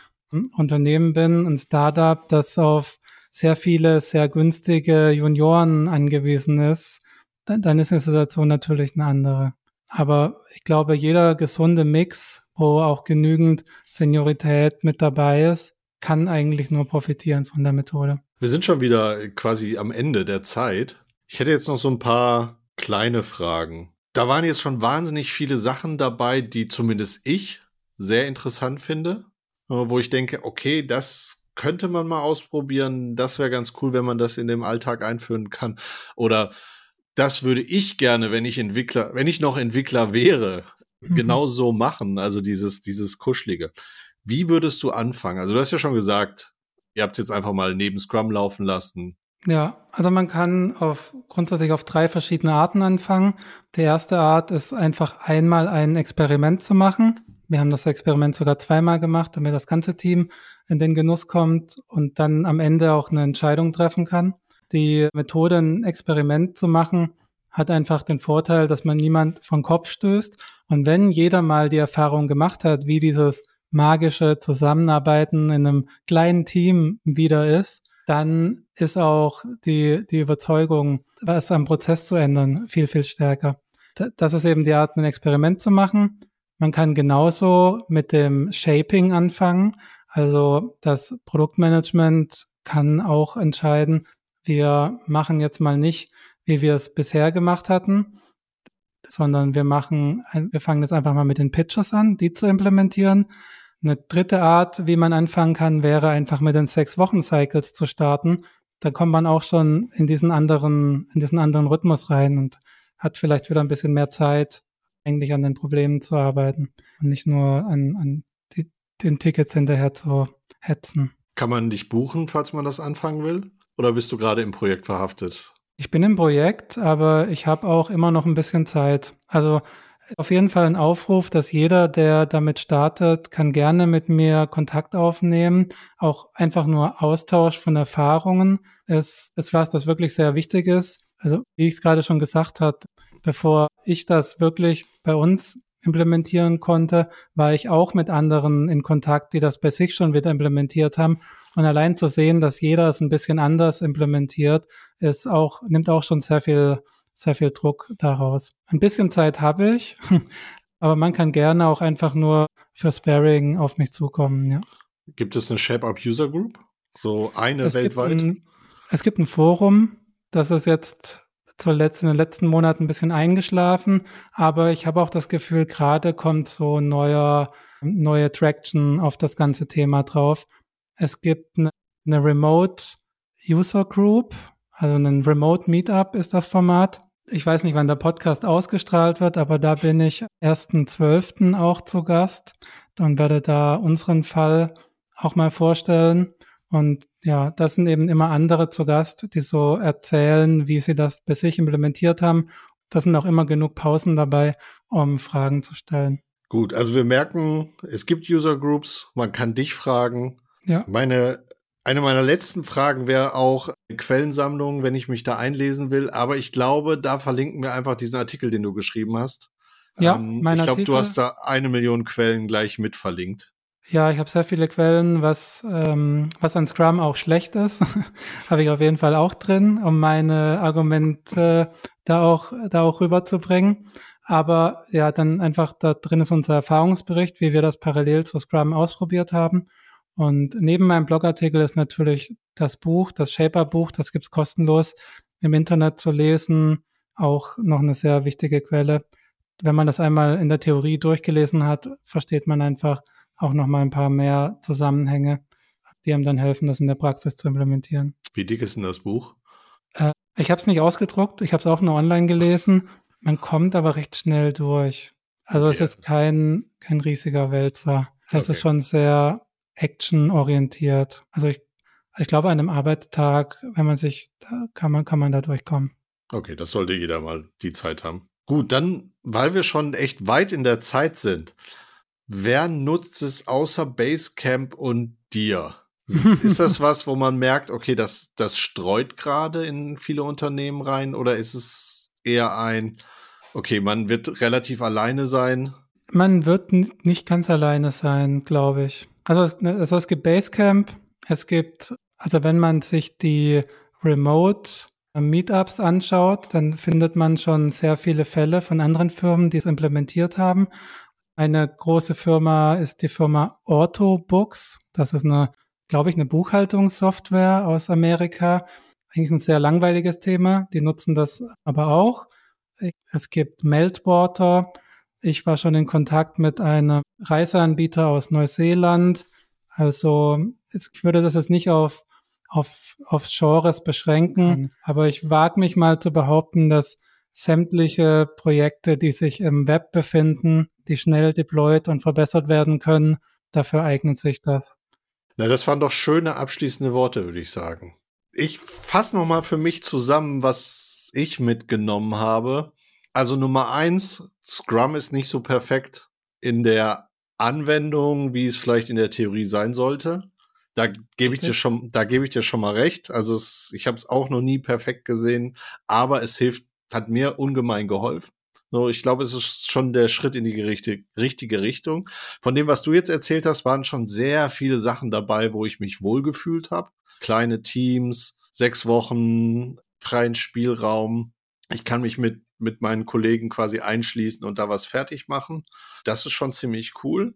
Unternehmen bin, ein Startup, das auf sehr viele, sehr günstige Junioren angewiesen ist, dann, dann ist die Situation natürlich eine andere. Aber ich glaube, jeder gesunde Mix, wo auch genügend Seniorität mit dabei ist, kann eigentlich nur profitieren von der Methode. Wir sind schon wieder quasi am Ende der Zeit. Ich hätte jetzt noch so ein paar kleine Fragen. Da waren jetzt schon wahnsinnig viele Sachen dabei, die zumindest ich sehr interessant finde. Äh, wo ich denke, okay, das könnte man mal ausprobieren. Das wäre ganz cool, wenn man das in dem Alltag einführen kann. Oder das würde ich gerne, wenn ich Entwickler, wenn ich noch Entwickler wäre, mhm. genau so machen. Also dieses, dieses Kuschelige. Wie würdest du anfangen? Also du hast ja schon gesagt, ihr habt es jetzt einfach mal neben Scrum laufen lassen. Ja, also man kann auf, grundsätzlich auf drei verschiedene Arten anfangen. Die erste Art ist einfach einmal ein Experiment zu machen. Wir haben das Experiment sogar zweimal gemacht, damit das ganze Team in den Genuss kommt und dann am Ende auch eine Entscheidung treffen kann. Die Methode, ein Experiment zu machen, hat einfach den Vorteil, dass man niemand von Kopf stößt. Und wenn jeder mal die Erfahrung gemacht hat, wie dieses magische Zusammenarbeiten in einem kleinen Team wieder ist, dann ist auch die, die Überzeugung, was am Prozess zu ändern, viel, viel stärker. Das ist eben die Art, ein Experiment zu machen. Man kann genauso mit dem Shaping anfangen. Also das Produktmanagement kann auch entscheiden, wir machen jetzt mal nicht, wie wir es bisher gemacht hatten, sondern wir machen, wir fangen jetzt einfach mal mit den Pitches an, die zu implementieren eine dritte Art, wie man anfangen kann, wäre einfach mit den sechs Wochen Cycles zu starten. Da kommt man auch schon in diesen anderen, in diesen anderen Rhythmus rein und hat vielleicht wieder ein bisschen mehr Zeit, eigentlich an den Problemen zu arbeiten und nicht nur an, an die, den Tickets hinterher zu hetzen. Kann man dich buchen, falls man das anfangen will? Oder bist du gerade im Projekt verhaftet? Ich bin im Projekt, aber ich habe auch immer noch ein bisschen Zeit. Also auf jeden Fall ein Aufruf, dass jeder, der damit startet, kann gerne mit mir Kontakt aufnehmen. Auch einfach nur Austausch von Erfahrungen ist, ist was, das wirklich sehr wichtig ist. Also, wie ich es gerade schon gesagt habe, bevor ich das wirklich bei uns implementieren konnte, war ich auch mit anderen in Kontakt, die das bei sich schon wieder implementiert haben. Und allein zu sehen, dass jeder es ein bisschen anders implementiert, ist auch, nimmt auch schon sehr viel sehr viel Druck daraus. Ein bisschen Zeit habe ich, aber man kann gerne auch einfach nur für Sparring auf mich zukommen. Ja. Gibt es eine Shape-Up User Group? So eine es weltweit? Gibt ein, es gibt ein Forum, das ist jetzt zuletzt in den letzten Monaten ein bisschen eingeschlafen, aber ich habe auch das Gefühl, gerade kommt so neuer, neue Traction auf das ganze Thema drauf. Es gibt eine, eine Remote User Group, also ein Remote Meetup ist das Format. Ich weiß nicht, wann der Podcast ausgestrahlt wird, aber da bin ich 1.12. auch zu Gast und werde da unseren Fall auch mal vorstellen. Und ja, das sind eben immer andere zu Gast, die so erzählen, wie sie das bei sich implementiert haben. Das sind auch immer genug Pausen dabei, um Fragen zu stellen. Gut, also wir merken, es gibt User Groups, man kann dich fragen. Ja. Meine eine meiner letzten Fragen wäre auch Quellensammlung, wenn ich mich da einlesen will. Aber ich glaube, da verlinken wir einfach diesen Artikel, den du geschrieben hast. Ja, ähm, mein Ich glaube, du hast da eine Million Quellen gleich mit verlinkt. Ja, ich habe sehr viele Quellen, was, ähm, was an Scrum auch schlecht ist, habe ich auf jeden Fall auch drin, um meine Argumente da auch, da auch rüberzubringen. Aber ja, dann einfach da drin ist unser Erfahrungsbericht, wie wir das parallel zu Scrum ausprobiert haben. Und neben meinem Blogartikel ist natürlich das Buch, das Shaper-Buch, das gibt's kostenlos im Internet zu lesen, auch noch eine sehr wichtige Quelle. Wenn man das einmal in der Theorie durchgelesen hat, versteht man einfach auch noch mal ein paar mehr Zusammenhänge, die einem dann helfen, das in der Praxis zu implementieren. Wie dick ist denn das Buch? Äh, ich habe es nicht ausgedruckt, ich habe es auch nur online gelesen. Man kommt aber recht schnell durch. Also es okay. ist jetzt kein, kein riesiger Wälzer. Es okay. ist schon sehr actionorientiert. Also ich, ich glaube, an einem Arbeitstag, wenn man sich, da kann man, kann man da durchkommen. Okay, das sollte jeder mal die Zeit haben. Gut, dann, weil wir schon echt weit in der Zeit sind, wer nutzt es außer Basecamp und dir? ist das was, wo man merkt, okay, das, das streut gerade in viele Unternehmen rein oder ist es eher ein, okay, man wird relativ alleine sein? Man wird nicht ganz alleine sein, glaube ich. Also, also es gibt Basecamp, es gibt, also wenn man sich die Remote Meetups anschaut, dann findet man schon sehr viele Fälle von anderen Firmen, die es implementiert haben. Eine große Firma ist die Firma Orthobooks. Das ist eine, glaube ich, eine Buchhaltungssoftware aus Amerika. Eigentlich ein sehr langweiliges Thema. Die nutzen das aber auch. Es gibt Meltwater. Ich war schon in Kontakt mit einem Reiseanbieter aus Neuseeland. Also ich würde das jetzt nicht auf, auf, auf Genres beschränken, mhm. aber ich wage mich mal zu behaupten, dass sämtliche Projekte, die sich im Web befinden, die schnell deployed und verbessert werden können, dafür eignet sich das. Na, das waren doch schöne abschließende Worte, würde ich sagen. Ich fasse noch mal für mich zusammen, was ich mitgenommen habe. Also Nummer eins, Scrum ist nicht so perfekt in der Anwendung, wie es vielleicht in der Theorie sein sollte. Da gebe ich dir schon, da gebe ich dir schon mal recht. Also es, ich habe es auch noch nie perfekt gesehen, aber es hilft, hat mir ungemein geholfen. So, ich glaube, es ist schon der Schritt in die richtige, richtige Richtung. Von dem, was du jetzt erzählt hast, waren schon sehr viele Sachen dabei, wo ich mich wohlgefühlt habe. Kleine Teams, sechs Wochen, freien Spielraum. Ich kann mich mit, mit meinen Kollegen quasi einschließen und da was fertig machen. Das ist schon ziemlich cool.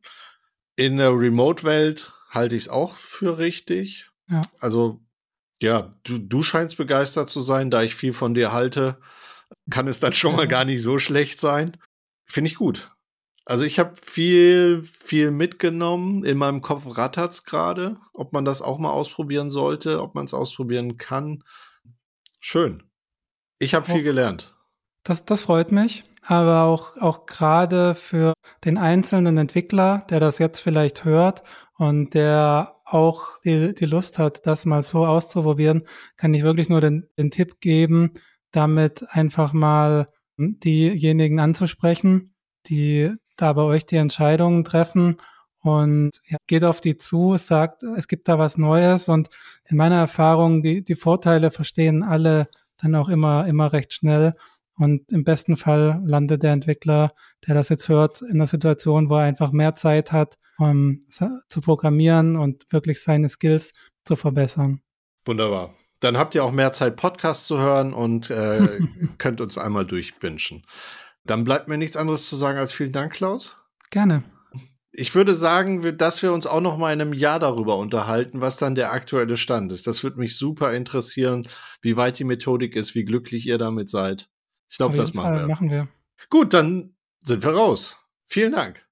In der Remote-Welt halte ich es auch für richtig. Ja. Also, ja, du, du scheinst begeistert zu sein, da ich viel von dir halte kann es dann schon mal gar nicht so schlecht sein. Finde ich gut. Also ich habe viel, viel mitgenommen. In meinem Kopf rattert's gerade, ob man das auch mal ausprobieren sollte, ob man es ausprobieren kann. Schön. Ich habe viel gelernt. Das, das freut mich. Aber auch, auch gerade für den einzelnen Entwickler, der das jetzt vielleicht hört und der auch die, die Lust hat, das mal so auszuprobieren, kann ich wirklich nur den, den Tipp geben, damit einfach mal diejenigen anzusprechen, die da bei euch die Entscheidungen treffen und ja, geht auf die zu, sagt, es gibt da was Neues und in meiner Erfahrung, die, die Vorteile verstehen alle dann auch immer, immer recht schnell und im besten Fall landet der Entwickler, der das jetzt hört, in einer Situation, wo er einfach mehr Zeit hat, um zu programmieren und wirklich seine Skills zu verbessern. Wunderbar. Dann habt ihr auch mehr Zeit, Podcasts zu hören und äh, könnt uns einmal durchwünschen. Dann bleibt mir nichts anderes zu sagen als vielen Dank, Klaus. Gerne. Ich würde sagen, dass wir uns auch noch mal in einem Jahr darüber unterhalten, was dann der aktuelle Stand ist. Das würde mich super interessieren, wie weit die Methodik ist, wie glücklich ihr damit seid. Ich glaube, das machen wir. machen wir. Gut, dann sind wir raus. Vielen Dank.